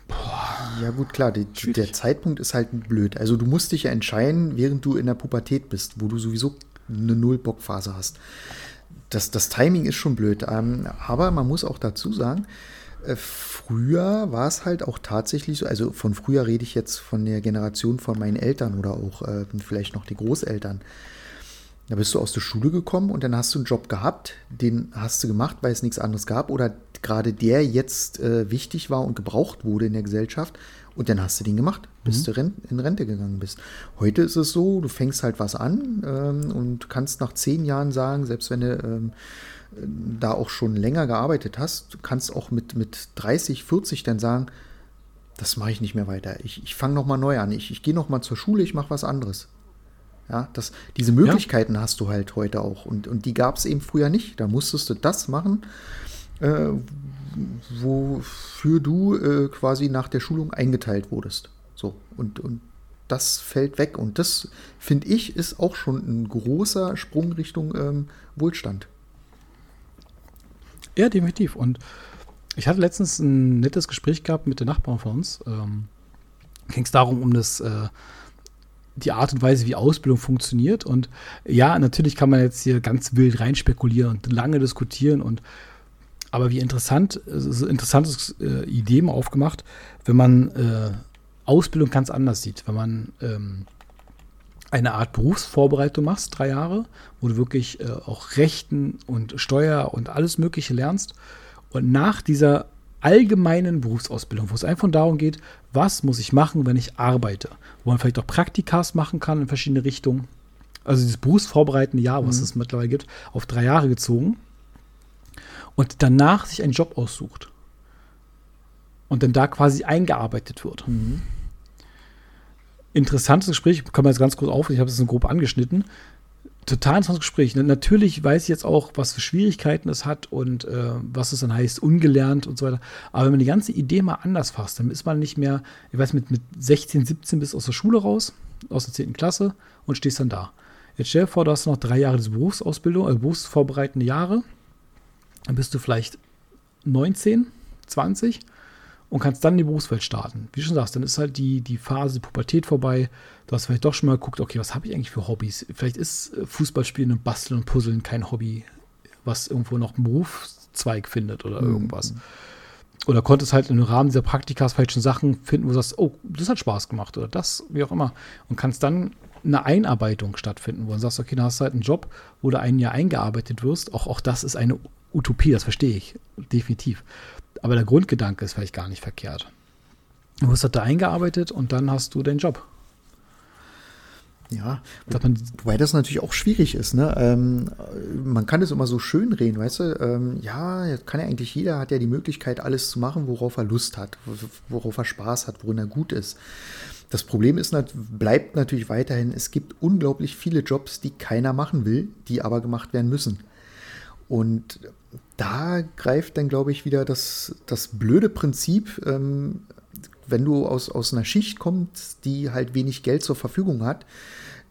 boah, ja gut, klar, die, der Zeitpunkt ist halt blöd. Also du musst dich ja entscheiden, während du in der Pubertät bist, wo du sowieso eine Null-Bock-Phase hast. Das, das Timing ist schon blöd. Ähm, aber man muss auch dazu sagen, früher war es halt auch tatsächlich so, also von früher rede ich jetzt von der Generation von meinen Eltern oder auch äh, vielleicht noch die Großeltern. Da bist du aus der Schule gekommen und dann hast du einen Job gehabt, den hast du gemacht, weil es nichts anderes gab oder gerade der jetzt äh, wichtig war und gebraucht wurde in der Gesellschaft und dann hast du den gemacht, bis mhm. du in Rente gegangen bist. Heute ist es so, du fängst halt was an ähm, und kannst nach zehn Jahren sagen, selbst wenn du ähm, da auch schon länger gearbeitet hast, du kannst auch mit, mit 30, 40 dann sagen, das mache ich nicht mehr weiter. Ich, ich fange nochmal neu an. Ich, ich gehe nochmal zur Schule, ich mache was anderes. Ja, das, diese Möglichkeiten ja. hast du halt heute auch. Und, und die gab es eben früher nicht. Da musstest du das machen, äh, wofür du äh, quasi nach der Schulung eingeteilt wurdest. So, und, und das fällt weg. Und das, finde ich, ist auch schon ein großer Sprung Richtung ähm, Wohlstand. Ja, definitiv. Und ich hatte letztens ein nettes Gespräch gehabt mit den Nachbarn von uns. Ähm, Ging es darum, um das äh, die Art und Weise, wie Ausbildung funktioniert. Und ja, natürlich kann man jetzt hier ganz wild reinspekulieren und lange diskutieren und aber wie interessant, so interessantes äh, Idee mal aufgemacht, wenn man äh, Ausbildung ganz anders sieht, wenn man ähm, eine Art Berufsvorbereitung machst, drei Jahre, wo du wirklich äh, auch Rechten und Steuer und alles Mögliche lernst. Und nach dieser allgemeinen Berufsausbildung, wo es einfach darum geht, was muss ich machen, wenn ich arbeite, wo man vielleicht auch Praktikas machen kann in verschiedene Richtungen. Also dieses berufsvorbereitende Jahr, was mhm. es mittlerweile gibt, auf drei Jahre gezogen und danach sich einen Job aussucht und dann da quasi eingearbeitet wird. Mhm. Interessantes Gespräch, kann man jetzt ganz kurz auf, ich habe es grob angeschnitten total interessantes Gespräch. Natürlich weiß ich jetzt auch, was für Schwierigkeiten es hat und äh, was es dann heißt, ungelernt und so weiter. Aber wenn man die ganze Idee mal anders fasst, dann ist man nicht mehr, ich weiß, mit, mit 16, 17 bis aus der Schule raus, aus der 10. Klasse und stehst dann da. Jetzt stell dir vor, du hast noch drei Jahre diese Berufsausbildung, also berufsvorbereitende Jahre. Dann bist du vielleicht 19, 20 und kannst dann in die Berufswelt starten. Wie du schon sagst, dann ist halt die, die Phase die Pubertät vorbei. Du hast vielleicht doch schon mal geguckt, okay, was habe ich eigentlich für Hobbys? Vielleicht ist äh, Fußballspielen und Basteln und Puzzeln kein Hobby, was irgendwo noch einen Berufszweig findet oder mhm. irgendwas. Oder konntest halt im Rahmen dieser Praktikas vielleicht schon Sachen finden, wo du sagst, oh, das hat Spaß gemacht oder das, wie auch immer. Und kannst dann eine Einarbeitung stattfinden, wo du sagst, okay, dann hast du halt einen Job, wo du ein Jahr eingearbeitet wirst. Auch, auch das ist eine Utopie, das verstehe ich, definitiv. Aber der Grundgedanke ist vielleicht gar nicht verkehrt. Du wirst halt da eingearbeitet und dann hast du deinen Job. Ja, wobei das natürlich auch schwierig ist. Ne? Ähm, man kann es immer so schön reden, weißt du? Ähm, ja, kann ja eigentlich jeder, hat ja die Möglichkeit, alles zu machen, worauf er Lust hat, worauf er Spaß hat, worin er gut ist. Das Problem ist, bleibt natürlich weiterhin, es gibt unglaublich viele Jobs, die keiner machen will, die aber gemacht werden müssen. Und da greift dann, glaube ich, wieder das, das blöde Prinzip, ähm, wenn du aus, aus einer Schicht kommst, die halt wenig Geld zur Verfügung hat,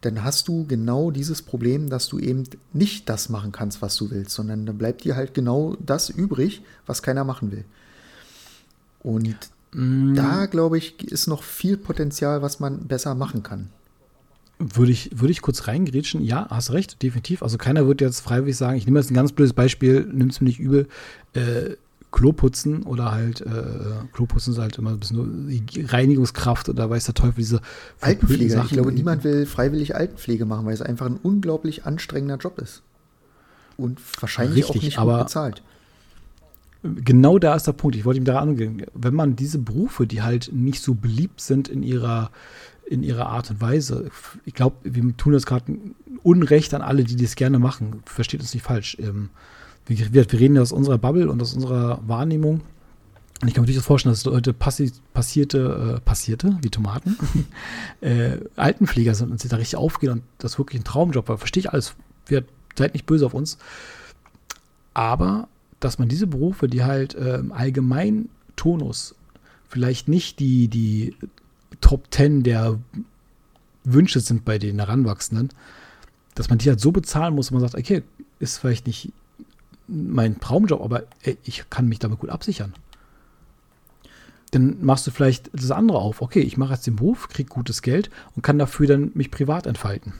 dann hast du genau dieses Problem, dass du eben nicht das machen kannst, was du willst, sondern dann bleibt dir halt genau das übrig, was keiner machen will. Und mm. da, glaube ich, ist noch viel Potenzial, was man besser machen kann. Würde ich, würde ich kurz reingrätschen? Ja, hast recht, definitiv. Also keiner wird jetzt freiwillig sagen, ich nehme jetzt ein ganz blödes Beispiel, nimm es mir nicht übel, äh, Kloputzen oder halt, äh, Kloputzen ist halt immer ein bisschen Reinigungskraft oder weiß der Teufel, diese Altenpflege. Sachen. Ich glaube, niemand will freiwillig Altenpflege machen, weil es einfach ein unglaublich anstrengender Job ist. Und wahrscheinlich Richtig, auch nicht gut bezahlt. Genau da ist der Punkt. Ich wollte ihm daran angehen. Wenn man diese Berufe, die halt nicht so beliebt sind in ihrer, in ihrer Art und Weise, ich glaube, wir tun das gerade Unrecht an alle, die das gerne machen. Versteht uns nicht falsch. Ähm, wir, wir reden ja aus unserer Bubble und aus unserer Wahrnehmung. Und ich kann mir durchaus vorstellen, dass Leute passi passierte, äh, passierte, wie Tomaten, äh, Altenpfleger sind und sie da richtig aufgehen und das wirklich ein Traumjob war. Verstehe ich alles. Wir seid nicht böse auf uns. Aber, dass man diese Berufe, die halt äh, im allgemeinen Tonus vielleicht nicht die, die Top Ten der Wünsche sind bei den Heranwachsenden, dass man die halt so bezahlen muss, dass man sagt, okay, ist vielleicht nicht mein Traumjob, aber ey, ich kann mich damit gut absichern. Dann machst du vielleicht das andere auf. Okay, ich mache jetzt den Beruf, kriege gutes Geld und kann dafür dann mich privat entfalten.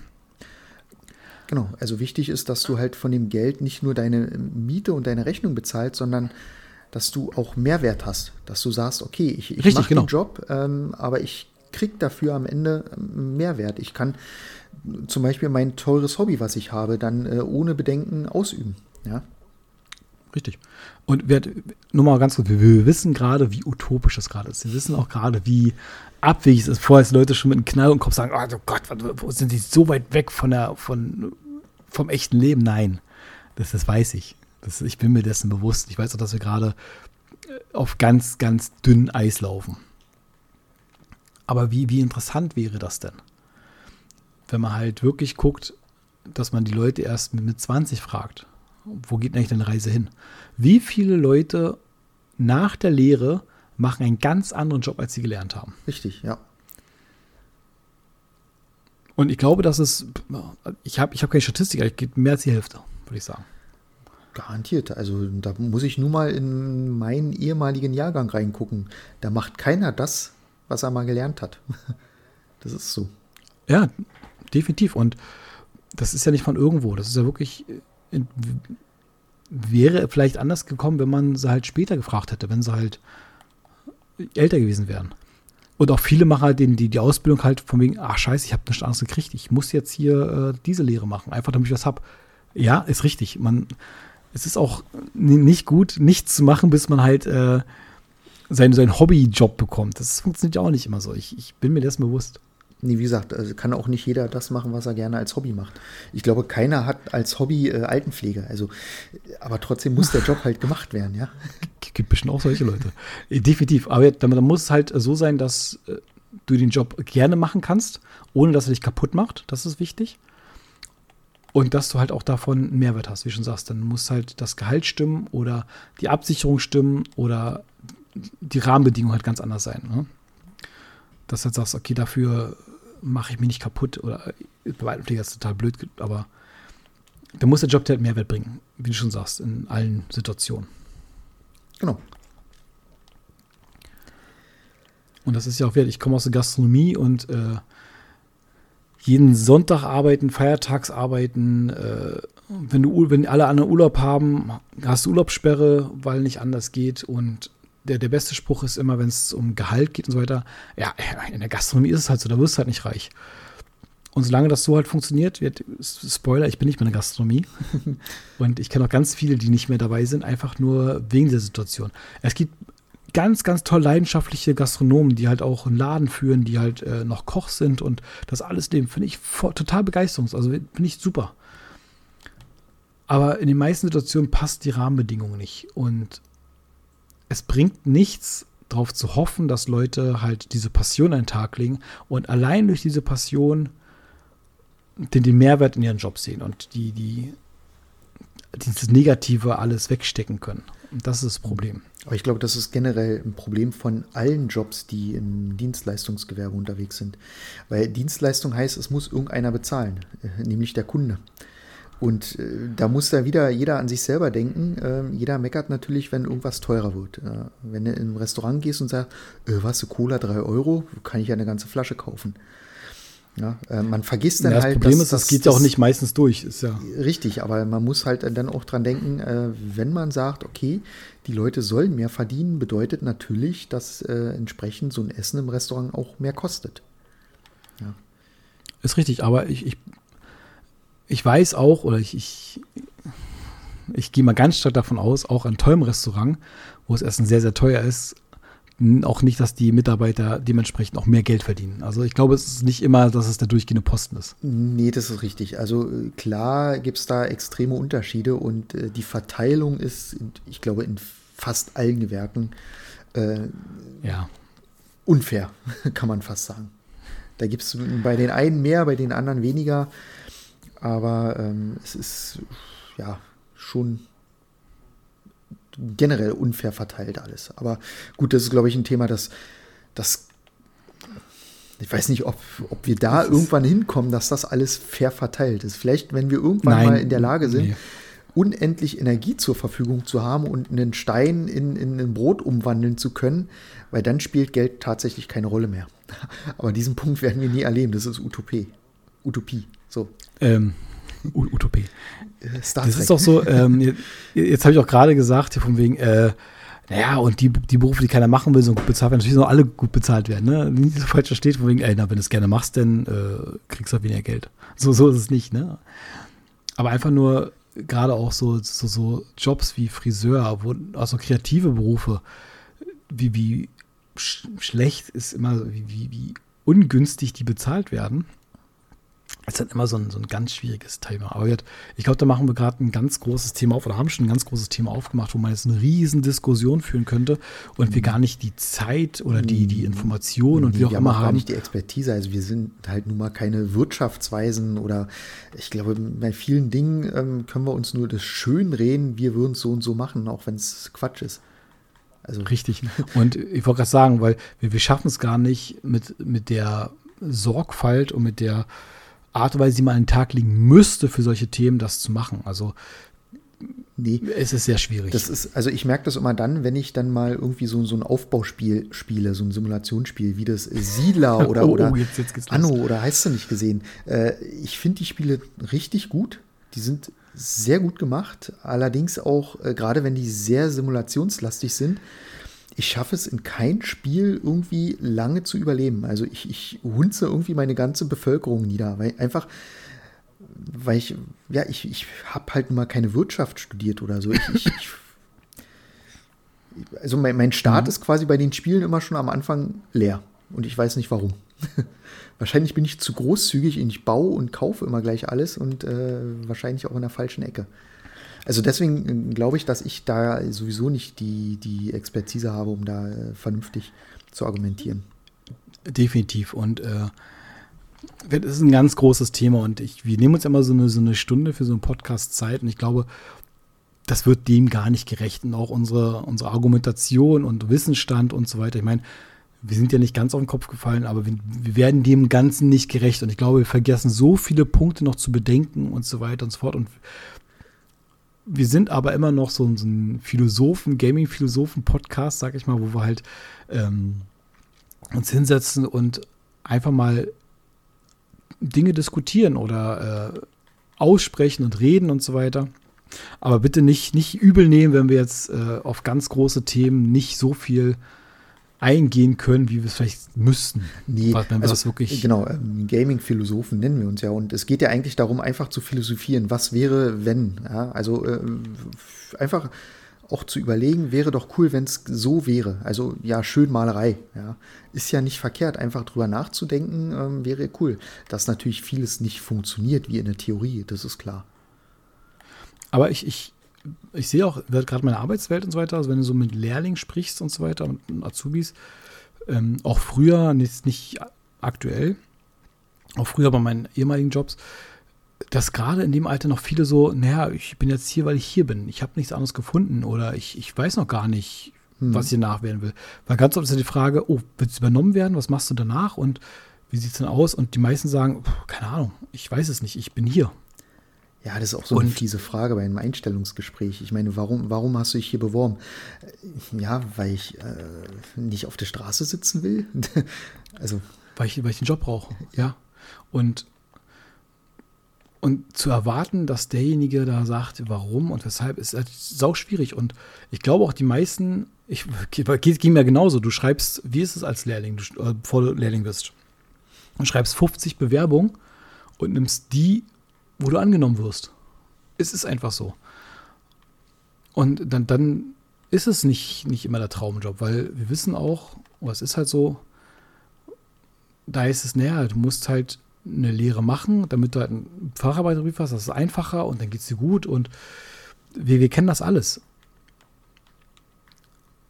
Genau, also wichtig ist, dass du halt von dem Geld nicht nur deine Miete und deine Rechnung bezahlst, sondern dass du auch Mehrwert hast. Dass du sagst, okay, ich, ich mache genau. den Job, ähm, aber ich kriege dafür am Ende ähm, Mehrwert. Ich kann zum Beispiel mein teures Hobby, was ich habe, dann äh, ohne Bedenken ausüben. Ja. Richtig. Und wir, nur mal ganz kurz, wir, wir wissen gerade, wie utopisch das gerade ist. Wir wissen auch gerade, wie abwegig es ist. Vorher sind Leute schon mit einem Knall im Kopf sagen, oh Gott, wo sind die so weit weg von der, von, vom echten Leben? Nein, das, das weiß ich. Das, ich bin mir dessen bewusst. Ich weiß auch, dass wir gerade äh, auf ganz, ganz dünn Eis laufen. Aber wie, wie interessant wäre das denn? Wenn man halt wirklich guckt, dass man die Leute erst mit 20 fragt wo geht eigentlich deine Reise hin? Wie viele Leute nach der Lehre machen einen ganz anderen Job, als sie gelernt haben? Richtig, ja. Und ich glaube, dass es, ich habe ich hab keine Statistik, aber es geht mehr als die Hälfte, würde ich sagen. Garantiert. Also da muss ich nur mal in meinen ehemaligen Jahrgang reingucken. Da macht keiner das, was er mal gelernt hat. Das ist so. Ja, definitiv. Und das ist ja nicht von irgendwo. Das ist ja wirklich wäre vielleicht anders gekommen, wenn man sie halt später gefragt hätte, wenn sie halt älter gewesen wären. Und auch viele machen halt den, die, die Ausbildung halt von wegen, ach scheiße, ich habe nichts anderes gekriegt, ich muss jetzt hier äh, diese Lehre machen, einfach damit ich was habe. Ja, ist richtig. Man, es ist auch nicht gut, nichts zu machen, bis man halt äh, seinen, seinen Hobbyjob bekommt. Das funktioniert ja auch nicht immer so. Ich, ich bin mir dessen bewusst. Nee, wie gesagt, also kann auch nicht jeder das machen, was er gerne als Hobby macht. Ich glaube, keiner hat als Hobby äh, Altenpflege. Also, aber trotzdem muss der Job halt gemacht werden, ja. Gibt bestimmt auch solche Leute. Äh, definitiv. Aber da muss es halt so sein, dass äh, du den Job gerne machen kannst, ohne dass er dich kaputt macht. Das ist wichtig. Und dass du halt auch davon einen Mehrwert hast, wie du schon sagst. Dann muss halt das Gehalt stimmen oder die Absicherung stimmen oder die Rahmenbedingungen halt ganz anders sein. Ne? Dass du halt sagst, okay, dafür mache ich mich nicht kaputt oder bei Altenpfleger ist total blöd, aber da muss der Job halt Mehrwert bringen, wie du schon sagst, in allen Situationen. Genau. Und das ist ja auch wert. Ich komme aus der Gastronomie und äh, jeden Sonntag arbeiten, feiertags arbeiten. Äh, wenn, du, wenn alle anderen Urlaub haben, hast du Urlaubssperre, weil nicht anders geht. Und der, der beste Spruch ist immer, wenn es um Gehalt geht und so weiter, ja, in der Gastronomie ist es halt so, da wirst du halt nicht reich. Und solange das so halt funktioniert, wird, Spoiler, ich bin nicht mehr in der Gastronomie. und ich kenne auch ganz viele, die nicht mehr dabei sind, einfach nur wegen der Situation. Es gibt ganz, ganz toll leidenschaftliche Gastronomen, die halt auch einen Laden führen, die halt äh, noch Koch sind und das alles nehmen, finde ich total begeisterungs. Also finde ich super. Aber in den meisten Situationen passt die Rahmenbedingung nicht. Und es bringt nichts, darauf zu hoffen, dass Leute halt diese Passion an den Tag legen und allein durch diese Passion den, den Mehrwert in ihren Job sehen und die, die dieses Negative alles wegstecken können. Und das ist das Problem. Aber ich glaube, das ist generell ein Problem von allen Jobs, die im Dienstleistungsgewerbe unterwegs sind. Weil Dienstleistung heißt, es muss irgendeiner bezahlen, äh, nämlich der Kunde. Und äh, da muss da wieder jeder an sich selber denken. Äh, jeder meckert natürlich, wenn irgendwas teurer wird. Wenn du in ein Restaurant gehst und sagst, äh, was, Cola 3 Euro, kann ich ja eine ganze Flasche kaufen. Ja, man vergisst dann ja, das halt. Das Problem ist, das, geht ja auch nicht meistens durch. Ist ja richtig, aber man muss halt dann auch dran denken, wenn man sagt, okay, die Leute sollen mehr verdienen, bedeutet natürlich, dass äh, entsprechend so ein Essen im Restaurant auch mehr kostet. Ja. Ist richtig, aber ich, ich, ich weiß auch, oder ich, ich, ich gehe mal ganz stark davon aus, auch ein teurem Restaurant, wo das Essen sehr, sehr teuer ist, auch nicht, dass die Mitarbeiter dementsprechend auch mehr Geld verdienen. Also ich glaube, es ist nicht immer, dass es der durchgehende Posten ist. Nee, das ist richtig. Also äh, klar gibt es da extreme Unterschiede und äh, die Verteilung ist, ich glaube, in fast allen Gewerken äh, ja. unfair, kann man fast sagen. Da gibt es bei den einen mehr, bei den anderen weniger. Aber ähm, es ist ja schon generell unfair verteilt alles. Aber gut, das ist, glaube ich, ein Thema, das, das ich weiß nicht, ob, ob wir da irgendwann hinkommen, dass das alles fair verteilt ist. Vielleicht, wenn wir irgendwann Nein, mal in der Lage sind, nee. Unendlich Energie zur Verfügung zu haben und einen Stein in, in ein Brot umwandeln zu können, weil dann spielt Geld tatsächlich keine Rolle mehr. Aber diesen Punkt werden wir nie erleben. Das ist Utopie. Utopie. So. Ähm, Utopie. Äh, Star das ist doch so, ähm, jetzt, jetzt habe ich auch gerade gesagt, von wegen, äh, naja, und die, die Berufe, die keiner machen will, so gut bezahlt werden, natürlich sollen alle gut bezahlt werden. Ne? Nicht so falsch versteht, von wegen, ey, na, wenn du es gerne machst, dann äh, kriegst du halt weniger Geld. So, so ist es nicht, ne? Aber einfach nur, gerade auch so, so, so Jobs wie Friseur, wo, also kreative Berufe, wie, wie sch schlecht ist immer, wie, wie, wie ungünstig die bezahlt werden ist halt immer so ein, so ein ganz schwieriges Thema. Aber ich glaube, da machen wir gerade ein ganz großes Thema auf oder haben schon ein ganz großes Thema aufgemacht, wo man jetzt eine riesen Diskussion führen könnte und mhm. wir gar nicht die Zeit oder die, die Informationen und wie auch immer haben. Wir haben nicht die Expertise. Also wir sind halt nun mal keine Wirtschaftsweisen oder ich glaube, bei vielen Dingen ähm, können wir uns nur das schön reden, wir würden es so und so machen, auch wenn es Quatsch ist. Also Richtig. Und ich wollte gerade sagen, weil wir, wir schaffen es gar nicht mit, mit der Sorgfalt und mit der Art und Weise, die man an den Tag legen müsste, für solche Themen das zu machen. Also Nee. Es ist sehr schwierig. Das ist, also ich merke das immer dann, wenn ich dann mal irgendwie so, so ein Aufbauspiel spiele, so ein Simulationsspiel, wie das Siedler oder, oh, oder oh, jetzt, jetzt Anno oder heißt du nicht gesehen. Äh, ich finde die Spiele richtig gut. Die sind sehr gut gemacht. Allerdings auch, äh, gerade wenn die sehr simulationslastig sind, ich schaffe es in kein Spiel irgendwie lange zu überleben. Also ich, ich hunze irgendwie meine ganze Bevölkerung nieder, weil einfach, weil ich, ja, ich, ich habe halt mal keine Wirtschaft studiert oder so. Ich, ich, ich, also mein, mein Start mhm. ist quasi bei den Spielen immer schon am Anfang leer und ich weiß nicht warum. wahrscheinlich bin ich zu großzügig, ich baue und kaufe immer gleich alles und äh, wahrscheinlich auch in der falschen Ecke. Also deswegen äh, glaube ich, dass ich da sowieso nicht die, die Expertise habe, um da äh, vernünftig zu argumentieren. Definitiv. Und äh, das ist ein ganz großes Thema und ich, wir nehmen uns immer so eine, so eine Stunde für so einen Podcast Zeit und ich glaube, das wird dem gar nicht gerecht. Und auch unsere, unsere Argumentation und Wissensstand und so weiter. Ich meine, wir sind ja nicht ganz auf den Kopf gefallen, aber wir, wir, werden dem Ganzen nicht gerecht. Und ich glaube, wir vergessen so viele Punkte noch zu bedenken und so weiter und so fort. Und wir sind aber immer noch so, so ein Philosophen, Gaming-Philosophen-Podcast, sag ich mal, wo wir halt ähm, uns hinsetzen und einfach mal Dinge diskutieren oder äh, aussprechen und reden und so weiter. Aber bitte nicht, nicht übel nehmen, wenn wir jetzt äh, auf ganz große Themen nicht so viel eingehen können, wie wir es vielleicht müssten. Nee, wenn wir also, wirklich genau, ähm, Gaming-Philosophen nennen wir uns ja. Und es geht ja eigentlich darum, einfach zu philosophieren. Was wäre, wenn? Ja, also äh, einfach auch zu überlegen, wäre doch cool, wenn es so wäre. Also ja, schön Malerei. Ja. Ist ja nicht verkehrt, einfach drüber nachzudenken, ähm, wäre cool. Dass natürlich vieles nicht funktioniert wie in der Theorie, das ist klar. Aber ich, ich, ich sehe auch gerade meine Arbeitswelt und so weiter, also wenn du so mit Lehrlingen sprichst und so weiter und Azubis, ähm, auch früher, nicht, nicht aktuell, auch früher bei meinen ehemaligen Jobs, dass gerade in dem Alter noch viele so, naja, ich bin jetzt hier, weil ich hier bin. Ich habe nichts anderes gefunden oder ich, ich weiß noch gar nicht, hm. was ich nachwählen will. Weil ganz oft ist ja die Frage, oh, willst du übernommen werden? Was machst du danach? Und wie sieht es denn aus? Und die meisten sagen, keine Ahnung, ich weiß es nicht, ich bin hier. Ja, das ist auch so und, eine fiese Frage bei einem Einstellungsgespräch. Ich meine, warum, warum hast du dich hier beworben? Ja, weil ich äh, nicht auf der Straße sitzen will. also. Weil ich, weil ich einen Job brauche, ja. Und und zu erwarten, dass derjenige da sagt, warum und weshalb, ist halt sau schwierig. Und ich glaube auch die meisten, ich geht, ging mir genauso. Du schreibst, wie ist es als Lehrling, du, äh, bevor du Lehrling bist? Du schreibst 50 Bewerbungen und nimmst die, wo du angenommen wirst. Es ist einfach so. Und dann, dann ist es nicht, nicht immer der Traumjob, weil wir wissen auch, oh, es ist halt so, da ist es näher, du musst halt eine Lehre machen, damit du halt einen Facharbeiterbrief hast, das ist einfacher und dann geht es dir gut und wir, wir kennen das alles.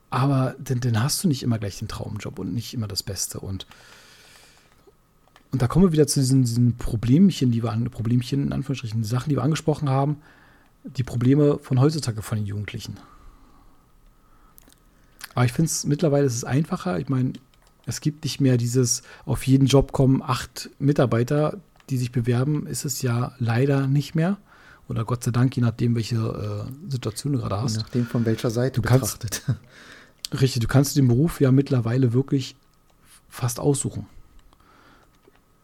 Aber dann, dann hast du nicht immer gleich den Traumjob und nicht immer das Beste. Und, und da kommen wir wieder zu diesen, diesen Problemchen, die wir an, Problemchen in Anführungsstrichen, die Sachen, die wir angesprochen haben, die Probleme von heutzutage von den Jugendlichen. Aber ich finde es mittlerweile ist es einfacher. Ich meine, es gibt nicht mehr dieses, auf jeden Job kommen acht Mitarbeiter, die sich bewerben, ist es ja leider nicht mehr. Oder Gott sei Dank, je nachdem, welche äh, Situation du gerade hast. Je nachdem, von welcher Seite du betrachtet. Kannst, richtig, du kannst den Beruf ja mittlerweile wirklich fast aussuchen.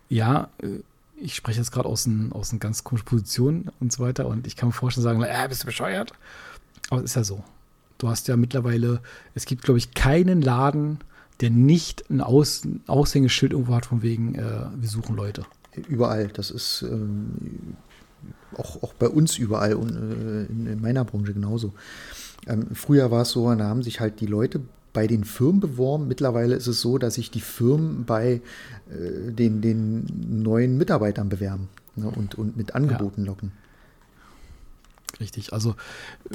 Ja, äh, ich spreche jetzt gerade aus einer aus ganz komischen Position und so weiter und ich kann mir vorstellen, sagen, äh, bist du bescheuert? Aber es ist ja so. Du hast ja mittlerweile, es gibt, glaube ich, keinen Laden, der nicht ein Aus Aushängeschild irgendwo hat, von wegen, äh, wir suchen Leute. Überall. Das ist ähm, auch, auch bei uns überall und äh, in, in, meiner Branche genauso. Ähm, früher war es so, da haben sich halt die Leute bei den Firmen beworben. Mittlerweile ist es so, dass sich die Firmen bei äh, den, den neuen Mitarbeitern bewerben ne, und, und mit Angeboten ja. locken. Richtig, also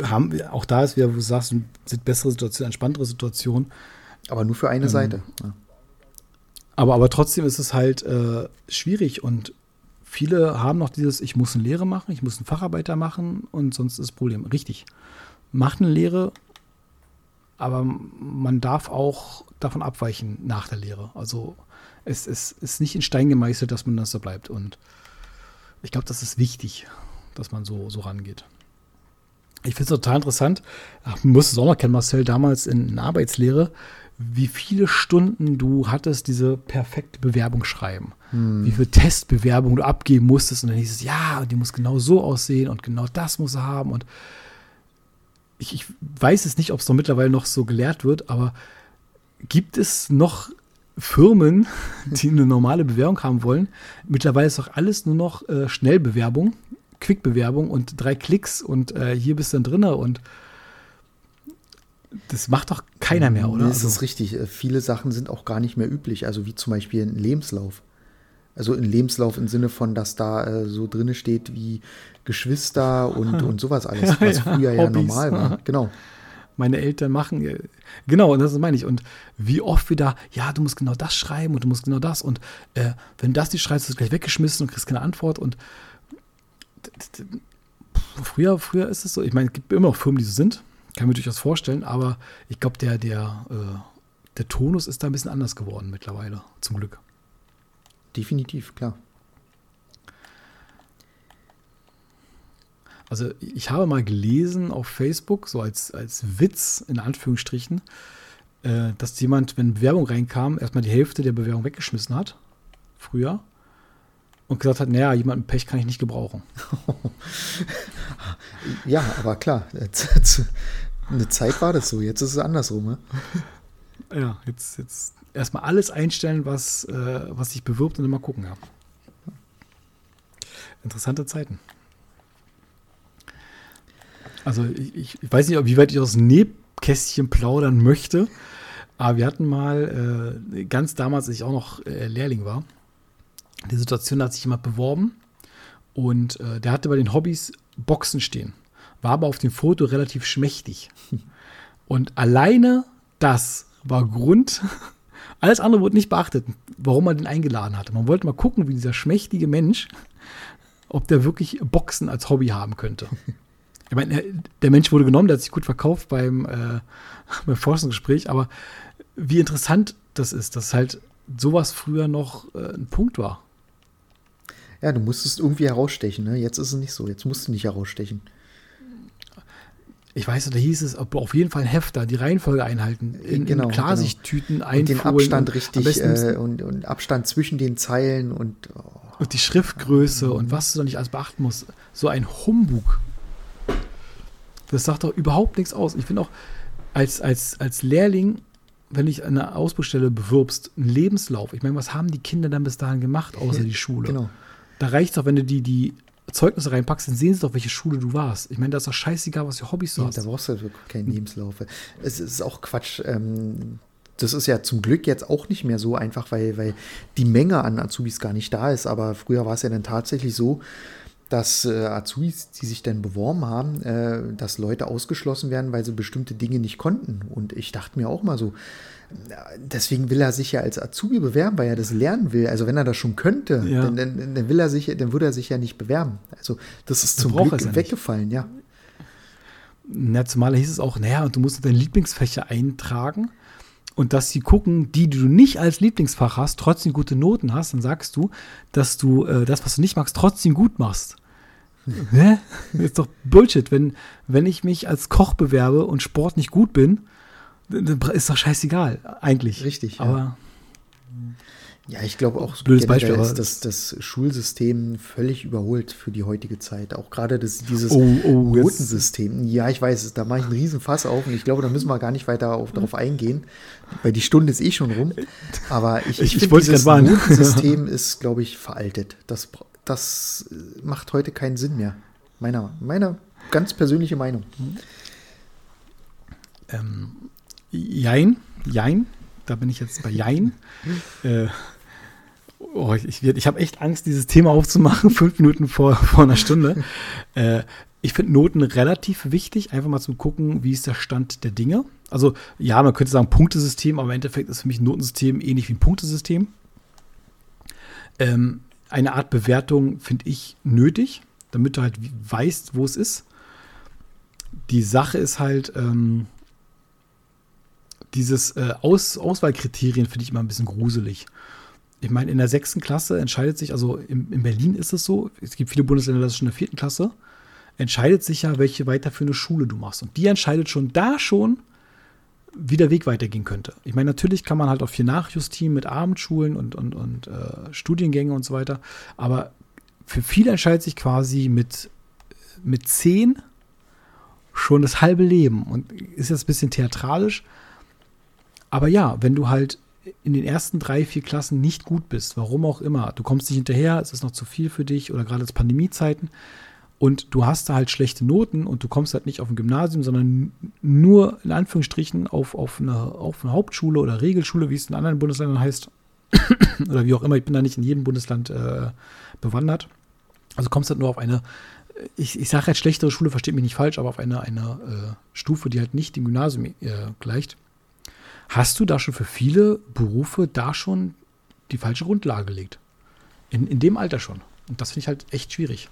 haben auch da ist wieder, wo du sagst, sind bessere Situationen, entspanntere Situationen. Aber nur für eine ähm, Seite. Ja. Aber, aber trotzdem ist es halt äh, schwierig und viele haben noch dieses, ich muss eine Lehre machen, ich muss einen Facharbeiter machen und sonst ist das Problem. Richtig. Macht eine Lehre, aber man darf auch davon abweichen nach der Lehre. Also es, es ist nicht in Stein gemeißelt, dass man das so bleibt. Und ich glaube, das ist wichtig, dass man so, so rangeht. Ich finde es total interessant. Ach, musst es auch noch kennen, Marcel, damals in, in Arbeitslehre wie viele Stunden du hattest, diese perfekte Bewerbung schreiben. Hm. Wie viele Testbewerbungen du abgeben musstest. Und dann hieß es, ja, die muss genau so aussehen und genau das muss er haben. Und ich, ich weiß es nicht, ob es noch mittlerweile noch so gelehrt wird, aber gibt es noch Firmen, die eine normale Bewerbung haben wollen? Mittlerweile ist doch alles nur noch äh, Schnellbewerbung, Quickbewerbung und drei Klicks und äh, hier bist du dann drinne und das macht doch keiner mehr, oder? Das ist also. richtig. Äh, viele Sachen sind auch gar nicht mehr üblich. Also wie zum Beispiel ein Lebenslauf. Also ein Lebenslauf im Sinne von, dass da äh, so drinne steht wie Geschwister und, und sowas alles, was früher ja, ja normal war. Genau. Meine Eltern machen, äh, genau, und das meine ich. Und wie oft wieder, ja, du musst genau das schreiben und du musst genau das. Und äh, wenn das nicht schreibst, wirst du gleich weggeschmissen und kriegst keine Antwort. Und früher, früher ist es so, ich meine, es gibt immer noch Firmen, die so sind kann mir durchaus vorstellen, aber ich glaube, der, der, äh, der Tonus ist da ein bisschen anders geworden mittlerweile, zum Glück. Definitiv, klar. Also ich habe mal gelesen auf Facebook, so als, als Witz in Anführungsstrichen, äh, dass jemand, wenn Bewerbung reinkam, erstmal die Hälfte der Bewerbung weggeschmissen hat, früher, und gesagt hat, naja, jemanden Pech kann ich nicht gebrauchen. ja, aber klar, eine Zeit war das so, jetzt ist es andersrum. Ne? Ja, jetzt, jetzt erstmal alles einstellen, was, äh, was sich bewirbt und dann mal gucken. Ja. Interessante Zeiten. Also ich, ich weiß nicht, wie weit ich aus dem Nähkästchen plaudern möchte, aber wir hatten mal, äh, ganz damals, als ich auch noch äh, Lehrling war, die Situation, da hat sich jemand beworben und äh, der hatte bei den Hobbys Boxen stehen, war aber auf dem Foto relativ schmächtig. Und alleine das war Grund, alles andere wurde nicht beachtet, warum man den eingeladen hatte. Man wollte mal gucken, wie dieser schmächtige Mensch, ob der wirklich Boxen als Hobby haben könnte. Ich meine, der Mensch wurde genommen, der hat sich gut verkauft beim, äh, beim Forschungsgespräch, aber wie interessant das ist, dass halt sowas früher noch äh, ein Punkt war. Ja, du musstest irgendwie herausstechen, ne? Jetzt ist es nicht so. Jetzt musst du nicht herausstechen. Ich weiß, da hieß es auf jeden Fall ein Hefter, die Reihenfolge einhalten, in, Genau, in Klarsichttüten Und einfohlen. den Abstand und richtig äh, und, und Abstand zwischen den Zeilen und oh, Und die Schriftgröße und was du da nicht alles beachten musst. So ein Humbug. Das sagt doch überhaupt nichts aus. Ich finde auch, als, als, als Lehrling, wenn ich eine Ausbildungsstelle bewirbst, einen Lebenslauf. Ich meine, was haben die Kinder dann bis dahin gemacht, außer die Schule? genau. Da reicht es doch, wenn du die, die Zeugnisse reinpackst, dann sehen sie doch, welche Schule du warst. Ich meine, da ist doch scheißegal, was für Hobbys du Ja, hast. da brauchst du keinen Lebenslauf. Es ist auch Quatsch. Ähm, das ist ja zum Glück jetzt auch nicht mehr so einfach, weil, weil die Menge an Azubis gar nicht da ist. Aber früher war es ja dann tatsächlich so, dass äh, Azubis, die sich dann beworben haben, äh, dass Leute ausgeschlossen werden, weil sie bestimmte Dinge nicht konnten. Und ich dachte mir auch mal so, deswegen will er sich ja als Azubi bewerben, weil er das lernen will. Also wenn er das schon könnte, Ja. dann, dann, dann will er sich, dann würde er sich ja nicht bewerben. Also das ist zum Glück weggefallen, ja. Na, zumal hieß es auch, naja, und du musst deine Lieblingsfächer eintragen. Und dass sie gucken, die, die du nicht als Lieblingsfach hast, trotzdem gute Noten hast, dann sagst du, dass du äh, das, was du nicht magst, trotzdem gut machst. Hä? Das ist doch Bullshit. Wenn, wenn ich mich als Koch bewerbe und Sport nicht gut bin, ist doch scheißegal, eigentlich. Richtig, ja. Aber Ja, ich glaube auch Blödes Beispiel, ist das, das Schulsystem völlig überholt für die heutige Zeit. Auch gerade das, dieses Oh, oh, Notensystem. Ja, ich weiß, da mache ich einen riesen Fass auf und ich glaube, da müssen wir gar nicht weiter auf, darauf eingehen, weil die Stunde ist eh schon rum. Aber ich, Ich- ich finde, wollte dieses. Notensystem ist, glaube ich, veraltet. Das, das äh, macht heute keinen Sinn mehr. Meiner, meiner ganz persönliche Meinung. ähm, Jein, Jein, da bin ich jetzt bei Jein. äh, oh, ich ich habe echt Angst, dieses Thema aufzumachen, fünf Minuten vor, vor einer Stunde. äh, ich finde Noten relativ wichtig, einfach mal zu gucken, wie ist der Stand der Dinge. Also, ja, man könnte sagen Punktesystem, aber im Endeffekt ist für mich ein Notensystem ähnlich wie ein Punktesystem. Ähm, eine Art Bewertung finde ich nötig, damit du halt weißt, wo es ist. Die Sache ist halt, ähm, dieses äh, Aus Auswahlkriterien finde ich immer ein bisschen gruselig. Ich meine, in der sechsten Klasse entscheidet sich, also in, in Berlin ist es so, es gibt viele Bundesländer, das ist schon in der vierten Klasse, entscheidet sich ja, welche weiterführende Schule du machst. Und die entscheidet schon da schon, wie der Weg weitergehen könnte. Ich meine, natürlich kann man halt auch viel nachjustieren mit Abendschulen und, und, und äh, Studiengänge und so weiter, aber für viele entscheidet sich quasi mit, mit zehn schon das halbe Leben und ist jetzt ein bisschen theatralisch, aber ja, wenn du halt in den ersten drei, vier Klassen nicht gut bist, warum auch immer, du kommst nicht hinterher, es ist noch zu viel für dich oder gerade zu Pandemiezeiten und du hast da halt schlechte Noten und du kommst halt nicht auf ein Gymnasium, sondern nur in Anführungsstrichen auf, auf, eine, auf eine Hauptschule oder Regelschule, wie es in anderen Bundesländern heißt, oder wie auch immer, ich bin da nicht in jedem Bundesland äh, bewandert. Also kommst halt nur auf eine, ich, ich sage jetzt schlechtere Schule, versteht mich nicht falsch, aber auf eine, eine äh, Stufe, die halt nicht dem Gymnasium äh, gleicht. Hast du da schon für viele Berufe da schon die falsche Grundlage gelegt? In, in dem Alter schon. Und das finde ich halt echt schwierig.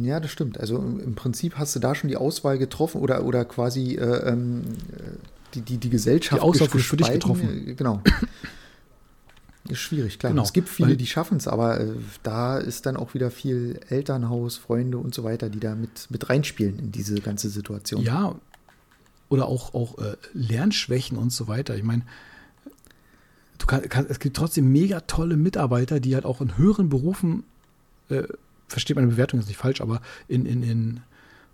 Ja, das stimmt. Also im Prinzip hast du da schon die Auswahl getroffen oder, oder quasi äh, ähm, äh, die, die, die Gesellschaft Die Auswahl für dich getroffen. Genau. Ist schwierig, klar. Genau, es gibt viele, die schaffen es, aber äh, da ist dann auch wieder viel Elternhaus, Freunde und so weiter, die da mit, mit reinspielen in diese ganze Situation. Ja, oder auch, auch äh, Lernschwächen und so weiter. Ich meine, du kann, kann, es gibt trotzdem mega tolle Mitarbeiter, die halt auch in höheren Berufen, äh, versteht meine Bewertung jetzt nicht falsch, aber in, in, in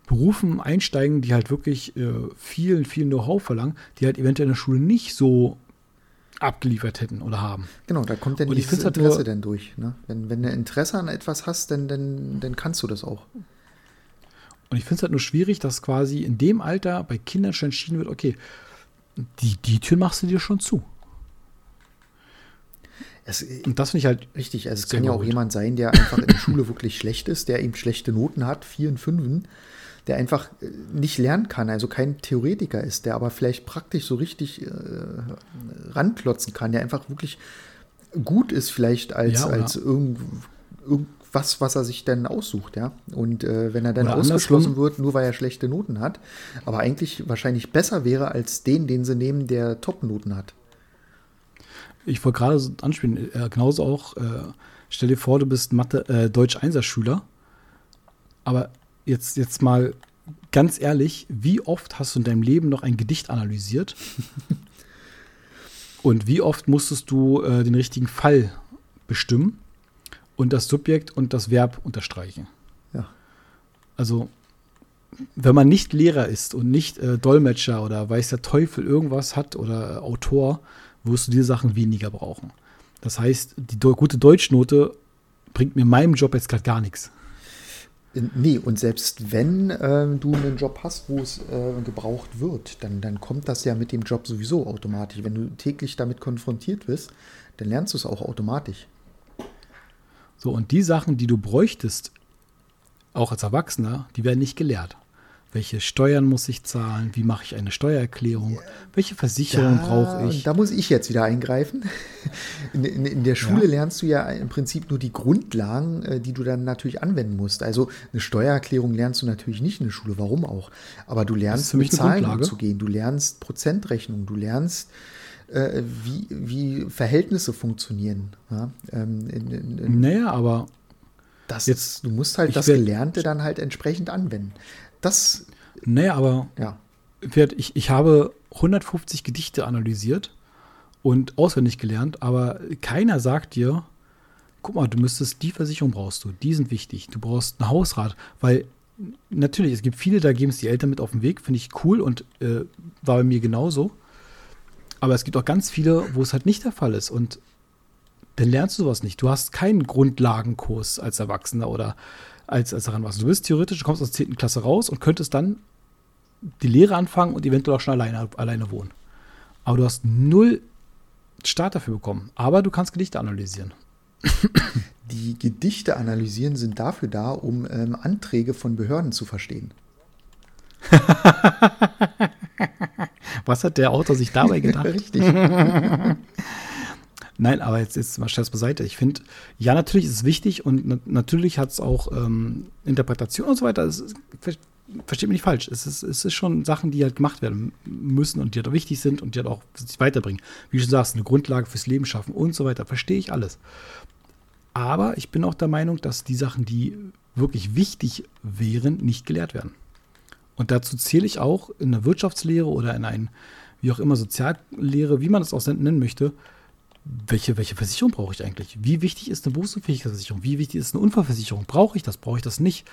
Berufen einsteigen, die halt wirklich äh, viel, viel Know-how verlangen, die halt eventuell in der Schule nicht so abgeliefert hätten oder haben. Genau, da kommt dann Und ich dieses find's halt Interesse nur- dann durch. Ne? Wenn, wenn du Interesse an etwas hast, dann, dann, dann kannst du das auch. Und ich finde es halt nur schwierig, dass quasi in dem Alter bei Kindern schon entschieden wird, okay, die, die Tür machst du dir schon zu. Es, Und das finde ich halt. richtig, also es kann ja auch gut. jemand sein, der einfach in der Schule wirklich schlecht ist, der eben schlechte Noten hat, vier und fünfen, der einfach äh, nicht lernen kann, also kein Theoretiker ist, der aber vielleicht praktisch so richtig äh, ranklotzen kann, der einfach wirklich gut ist, vielleicht als, Ja, als irgend, irgendwas, was er sich dann aussucht, ja. Und äh, wenn er dann Oder ausgeschlossen wird, nur weil er schlechte Noten hat, aber eigentlich wahrscheinlich besser wäre als den, den sie nehmen, der Top-Noten hat. Ich wollte gerade so anspielen, äh, genauso auch, äh, stell dir vor, du bist Mathe, äh, Deutsch-Einser-Schüler, aber jetzt, jetzt mal ganz ehrlich, wie oft hast du in deinem Leben noch ein Gedicht analysiert? und wie oft musstest du äh, den richtigen Fall bestimmen und das Subjekt und das Verb unterstreichen? Ja. Also, wenn man nicht Lehrer ist und nicht äh, Dolmetscher oder weiß der Teufel irgendwas hat oder äh, Autor, wirst du diese Sachen weniger brauchen. Das heißt, die do gute Deutschnote bringt mir in meinem Job jetzt gerade gar nichts. Äh, Nee, und selbst wenn ähm, du einen Job hast, wo es äh, gebraucht wird, dann, dann kommt das ja mit dem Job sowieso automatisch. Wenn du täglich damit konfrontiert bist, dann lernst du es auch automatisch. So, und die Sachen, die du bräuchtest, auch als Erwachsener, die werden nicht gelehrt. Welche Steuern muss ich zahlen? Wie mache ich eine Steuererklärung? Welche Versicherung brauche ich? Da muss ich jetzt wieder eingreifen. In, in, in der Schule Ja. lernst du ja im Prinzip nur die Grundlagen, äh, die du dann natürlich anwenden musst. Also eine Steuererklärung lernst du natürlich nicht in der Schule, warum auch. Aber du lernst mit Zahlen umzugehen, du lernst Prozentrechnung, du lernst äh, wie, wie Verhältnisse funktionieren. Ja? Ähm, in, in, in, Naja, aber das, Jetzt- du musst halt das werd- Gelernte dann halt entsprechend anwenden. Das, naja, aber ja. Pferd, ich, ich habe 150 Gedichte analysiert und auswendig gelernt, aber keiner sagt dir, guck mal, du müsstest die Versicherung brauchst du, die sind wichtig. Du brauchst einen Hausrat, weil natürlich, es gibt viele, da geben es die Eltern mit auf den Weg, finde ich cool und äh, war bei mir genauso. Aber es gibt auch ganz viele, wo es halt nicht der Fall ist und dann lernst du sowas nicht. Du hast keinen Grundlagenkurs als Erwachsener oder als, als daran was. Du bist theoretisch, du kommst aus der 10. Klasse raus und könntest dann die Lehre anfangen und eventuell auch schon alleine, alleine wohnen. Aber du hast null Start dafür bekommen. Aber du kannst Gedichte analysieren. Die Gedichte analysieren sind dafür da, um ähm, Anträge von Behörden zu verstehen. Was hat der Autor sich dabei gedacht? Richtig. Nein, aber jetzt, jetzt mal Scherz beiseite. Ich finde, ja, natürlich ist es wichtig und na natürlich hat es auch ähm, Interpretation und so weiter. Es ist, ver versteht mich nicht falsch. Es ist, es ist schon Sachen, die halt gemacht werden müssen und die halt auch wichtig sind und die halt auch sich weiterbringen. Wie du schon sagst, eine Grundlage fürs Leben schaffen und so weiter. Verstehe ich alles. Aber ich bin auch der Meinung, dass die Sachen, die wirklich wichtig wären, nicht gelehrt werden. Und dazu zähle ich auch in der Wirtschaftslehre oder in ein, wie auch immer, Soziallehre, wie man es auch nennen möchte, welche, welche Versicherung brauche ich eigentlich? Wie wichtig ist eine Berufsunfähigkeitsversicherung? Wie wichtig ist eine Unfallversicherung? Brauche ich das? Brauche ich das nicht?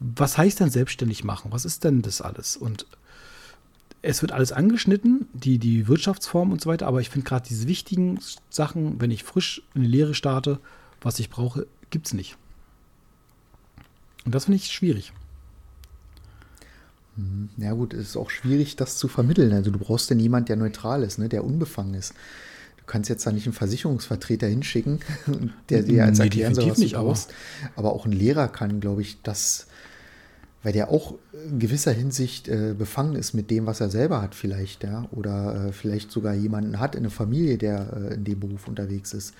Was heißt denn selbstständig machen? Was ist denn das alles? Und es wird alles angeschnitten, die, die Wirtschaftsform und so weiter, aber ich finde gerade diese wichtigen Sachen, wenn ich frisch in die Lehre starte, was ich brauche, gibt es nicht. Und das finde ich schwierig. Ja gut, es ist auch schwierig, das zu vermitteln. Also du brauchst denn jemand, der neutral ist, ne, der unbefangen ist. Du kannst jetzt da nicht einen Versicherungsvertreter hinschicken, der dir als Nee, erklären soll, was du nicht, aber- brauchst. Aber auch ein Lehrer kann, glaube ich, das, weil der auch in gewisser Hinsicht äh, befangen ist mit dem, was er selber hat vielleicht, ja. Oder äh, vielleicht sogar jemanden hat in der Familie, der äh, in dem Beruf unterwegs ist.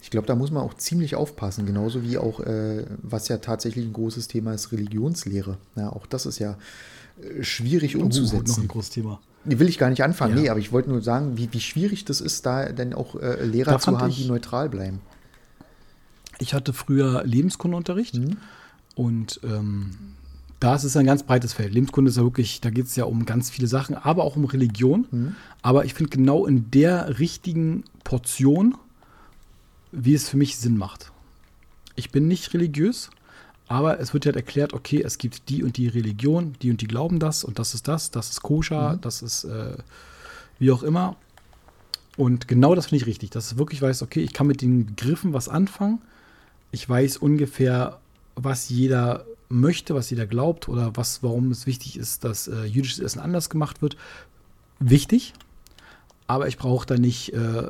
Ich glaube, da muss man auch ziemlich aufpassen, genauso wie auch, äh, was ja tatsächlich ein großes Thema ist, Religionslehre. Ja, auch das ist ja schwierig noch umzusetzen. ein großes Thema. Will ich gar nicht anfangen, Ja. nee, aber ich wollte nur sagen, wie, wie schwierig das ist, da denn auch äh, Lehrer Da zu haben, ich- die neutral bleiben. Ich hatte früher Lebenskundeunterricht Mhm. und ähm, da ist es ein ganz breites Feld. Lebenskunde ist ja wirklich, da geht es ja um ganz viele Sachen, aber auch um Religion. Mhm. Aber ich finde genau in der richtigen Portion, wie es für mich Sinn macht. Ich bin nicht religiös, aber es wird halt erklärt, okay, es gibt die und die Religion, die und die glauben das und das ist das, das ist koscher, Mhm. das ist äh, wie auch immer. Und genau das finde ich richtig, dass du wirklich weißt, okay, ich kann mit den Begriffen was anfangen. Ich weiß ungefähr, was jeder möchte, was jeder glaubt oder was, warum es wichtig ist, dass äh, jüdisches Essen anders gemacht wird. Wichtig, aber ich brauche da nicht äh,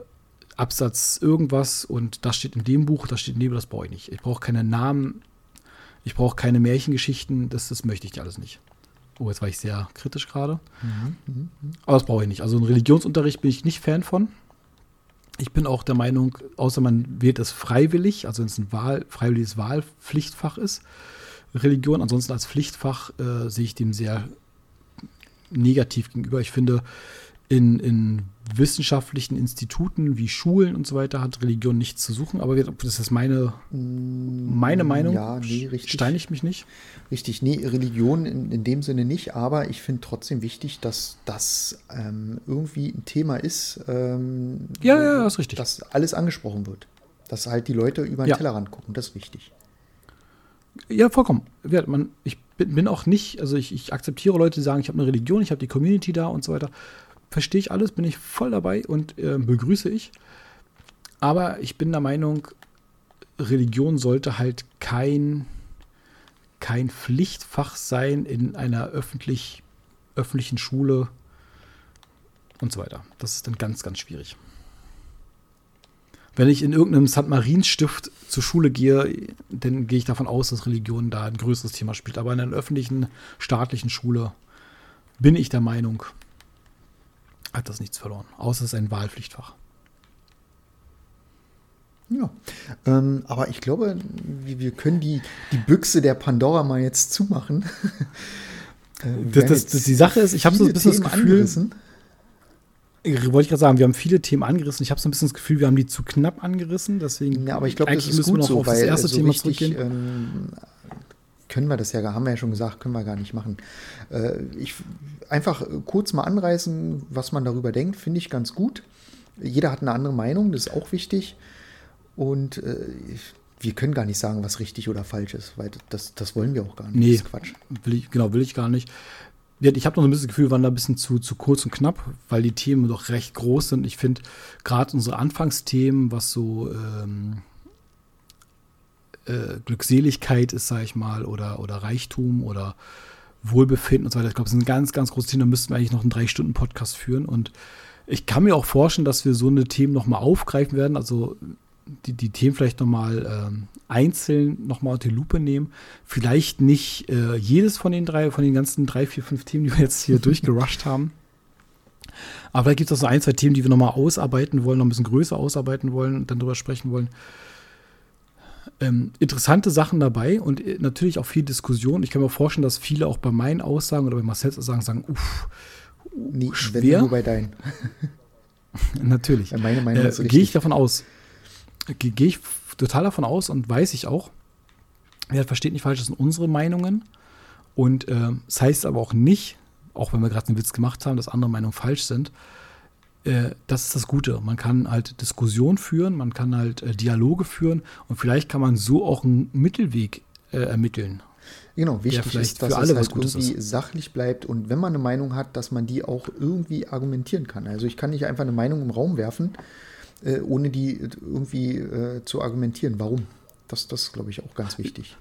Absatz irgendwas und das steht in dem Buch, das steht in dem, das brauche ich nicht. Ich brauche keine Namen, ich brauche keine Märchengeschichten, das, das möchte ich alles nicht. Oh, jetzt war ich sehr kritisch gerade. Mhm. Aber das brauche ich nicht. Also ein Religionsunterricht bin ich nicht Fan von. Ich bin auch der Meinung, außer man wählt es freiwillig, also wenn es ein Wahl, freiwilliges Wahlpflichtfach ist, Religion, ansonsten als Pflichtfach äh, sehe ich dem sehr negativ gegenüber. Ich finde, in, in wissenschaftlichen Instituten wie Schulen und so weiter hat Religion nichts zu suchen, aber das ist meine, meine mm, Meinung. Ja, nee, richtig. Steine ich mich nicht. Richtig, nee, Religion in, in dem Sinne nicht, aber ich finde trotzdem wichtig, dass das ähm, irgendwie ein Thema ist. Ähm, ja, ja, das ist richtig. Dass alles angesprochen wird. Dass halt die Leute über den ja. Tellerrand gucken, das ist wichtig. Ja, vollkommen. Ich bin auch nicht, also ich, ich akzeptiere Leute, die sagen, ich habe eine Religion, ich habe die Community da und so weiter verstehe ich alles, bin ich voll dabei und äh, begrüße ich. Aber ich bin der Meinung, Religion sollte halt kein, kein Pflichtfach sein in einer öffentlich, öffentlichen Schule und so weiter. Das ist dann ganz, ganz schwierig. Wenn ich in irgendeinem St. Marienstift zur Schule gehe, dann gehe ich davon aus, dass Religion da ein größeres Thema spielt. Aber in einer öffentlichen, staatlichen Schule bin ich der Meinung, hat das nichts verloren, außer es ist ein Wahlpflichtfach. Ja, ähm, aber ich glaube, wir können die, die Büchse der Pandora mal jetzt zumachen. äh, das, das, das, die Sache ist, ich habe so ein bisschen Themen das Gefühl, angerissen. wollte ich gerade sagen, wir haben viele Themen angerissen. Ich habe so ein bisschen das Gefühl, wir haben die zu knapp angerissen. Deswegen ja, aber ich glaube, das ist gut so, weil das erste so Thema richtig, ähm, können wir das ja, haben wir ja schon gesagt, können wir gar nicht machen. Äh, ich einfach kurz mal anreißen, was man darüber denkt, finde ich ganz gut. Jeder hat eine andere Meinung, das ist auch wichtig. Und äh, wir können gar nicht sagen, was richtig oder falsch ist, weil das, das wollen wir auch gar nicht. Nee, das ist Quatsch. Will ich, genau, will ich gar nicht. Ich habe noch ein bisschen das Gefühl, wir waren da ein bisschen zu, zu kurz und knapp, weil die Themen doch recht groß sind. Ich finde gerade unsere Anfangsthemen, was so ähm, äh, Glückseligkeit ist, sage ich mal, oder, oder Reichtum oder Wohlbefinden und so weiter. Ich glaube, das ein ganz, ganz großes Thema. Da müssten wir eigentlich noch einen Drei-Stunden-Podcast führen. Und ich kann mir auch vorstellen, dass wir so eine Themen nochmal aufgreifen werden. Also die, die Themen vielleicht nochmal ähm, einzeln nochmal unter die Lupe nehmen. Vielleicht nicht äh, jedes von den drei, von den ganzen drei, vier, fünf Themen, die wir jetzt hier durchgerusht haben. Aber vielleicht gibt es auch so ein, zwei Themen, die wir nochmal ausarbeiten wollen, noch ein bisschen größer ausarbeiten wollen und dann darüber sprechen wollen ähm, interessante Sachen dabei und äh, natürlich auch viel Diskussion. Ich kann mir vorstellen, dass viele auch bei meinen Aussagen oder bei Marcel's Aussagen sagen, uff, nee, schwer. nur bei deinen. natürlich. Ja, meine Meinung äh, Gehe ich davon aus. Gehe ich total davon aus und weiß ich auch. Wer versteht nicht falsch, das sind unsere Meinungen. Und äh, das heißt aber auch nicht, auch wenn wir gerade einen Witz gemacht haben, dass andere Meinungen falsch sind. Äh, das ist das Gute. Man kann halt Diskussion führen, man kann halt äh, Dialoge führen und vielleicht kann man so auch einen Mittelweg äh, ermitteln. Genau, wichtig ist, dass es halt irgendwie ist. sachlich bleibt und wenn man eine Meinung hat, dass man die auch irgendwie argumentieren kann. Also ich kann nicht einfach eine Meinung im Raum werfen, äh, ohne die irgendwie äh, zu argumentieren. Warum? Das, das ist, glaube ich, auch ganz wichtig.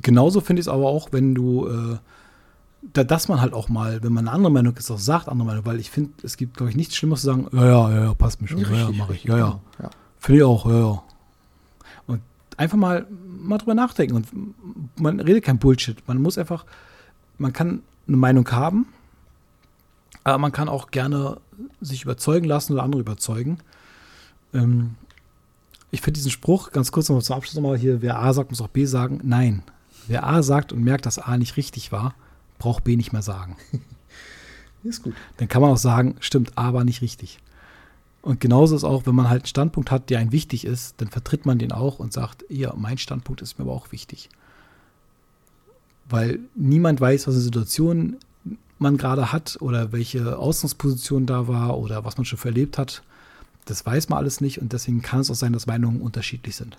Genauso finde ich es aber auch, wenn du da, dass man halt auch mal, wenn man eine andere Meinung ist, auch sagt, andere Meinung, weil ich finde, es gibt, glaube ich, nichts Schlimmes zu sagen, ja, ja, ja, ja passt mir schon, ja, ja, mache ich, ja, ja. ja. Finde ich auch, ja, ja. Und einfach mal, mal drüber nachdenken und man redet kein Bullshit. Man muss einfach, man kann eine Meinung haben, aber man kann auch gerne sich überzeugen lassen oder andere überzeugen. Ähm, ich finde diesen Spruch, ganz kurz nochmal zum Abschluss nochmal hier, wer A sagt, muss auch B sagen. Nein. Wer A sagt und merkt, dass A nicht richtig war, braucht B nicht mehr sagen. Ist gut. Dann kann man auch sagen, stimmt A war nicht richtig. Und genauso ist auch, wenn man halt einen Standpunkt hat, der einem wichtig ist, dann vertritt man den auch und sagt, ja, mein Standpunkt ist mir aber auch wichtig. Weil niemand weiß, was eine Situation man gerade hat oder welche Ausgangsposition da war oder was man schon verlebt hat. Das weiß man alles nicht und deswegen kann es auch sein, dass Meinungen unterschiedlich sind.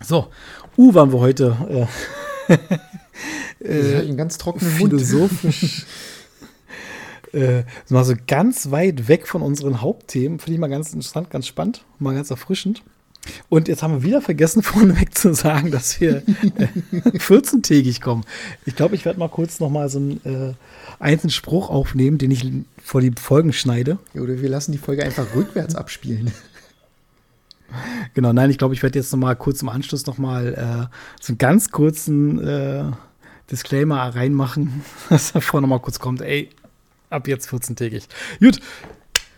So, U waren wir heute. Äh, äh, einen ganz trockenen philosophisch. äh, mal so ganz weit weg von unseren Hauptthemen. Finde ich mal ganz interessant, ganz spannend, mal ganz erfrischend. Und jetzt haben wir wieder vergessen, vorneweg zu sagen, dass wir äh, 14-tägig kommen. Ich glaube, ich werde mal kurz noch mal so einen äh, einzelnen Spruch aufnehmen, den ich vor die Folgen schneide. Oder wir lassen die Folge einfach rückwärts abspielen. Genau, nein, ich glaube, ich werde jetzt noch mal kurz im Anschluss noch mal äh, so einen ganz kurzen äh, Disclaimer reinmachen, dass davor noch mal kurz kommt, ey, ab jetzt 14-tägig. Gut,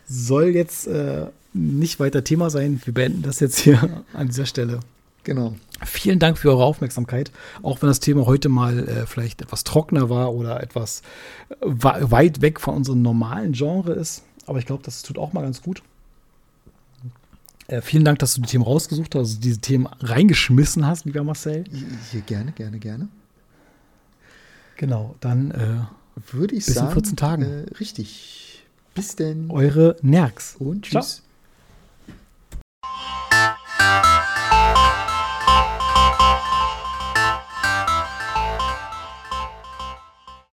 soll jetzt äh, nicht weiter Thema sein. Wir beenden das jetzt hier an dieser Stelle. Genau. Vielen Dank für eure Aufmerksamkeit. Auch wenn das Thema heute mal äh, vielleicht etwas trockener war oder etwas äh, weit weg von unserem normalen Genre ist. Aber ich glaube, das tut auch mal ganz gut. Äh, vielen Dank, dass du die Themen rausgesucht hast, also diese Themen reingeschmissen hast, lieber Marcel. Hier, gerne, gerne, gerne. Genau, dann äh, würde ich bis sagen. in 14 Tagen. Äh, richtig. Bis denn. Eure Nerks. Und tschüss. Ciao.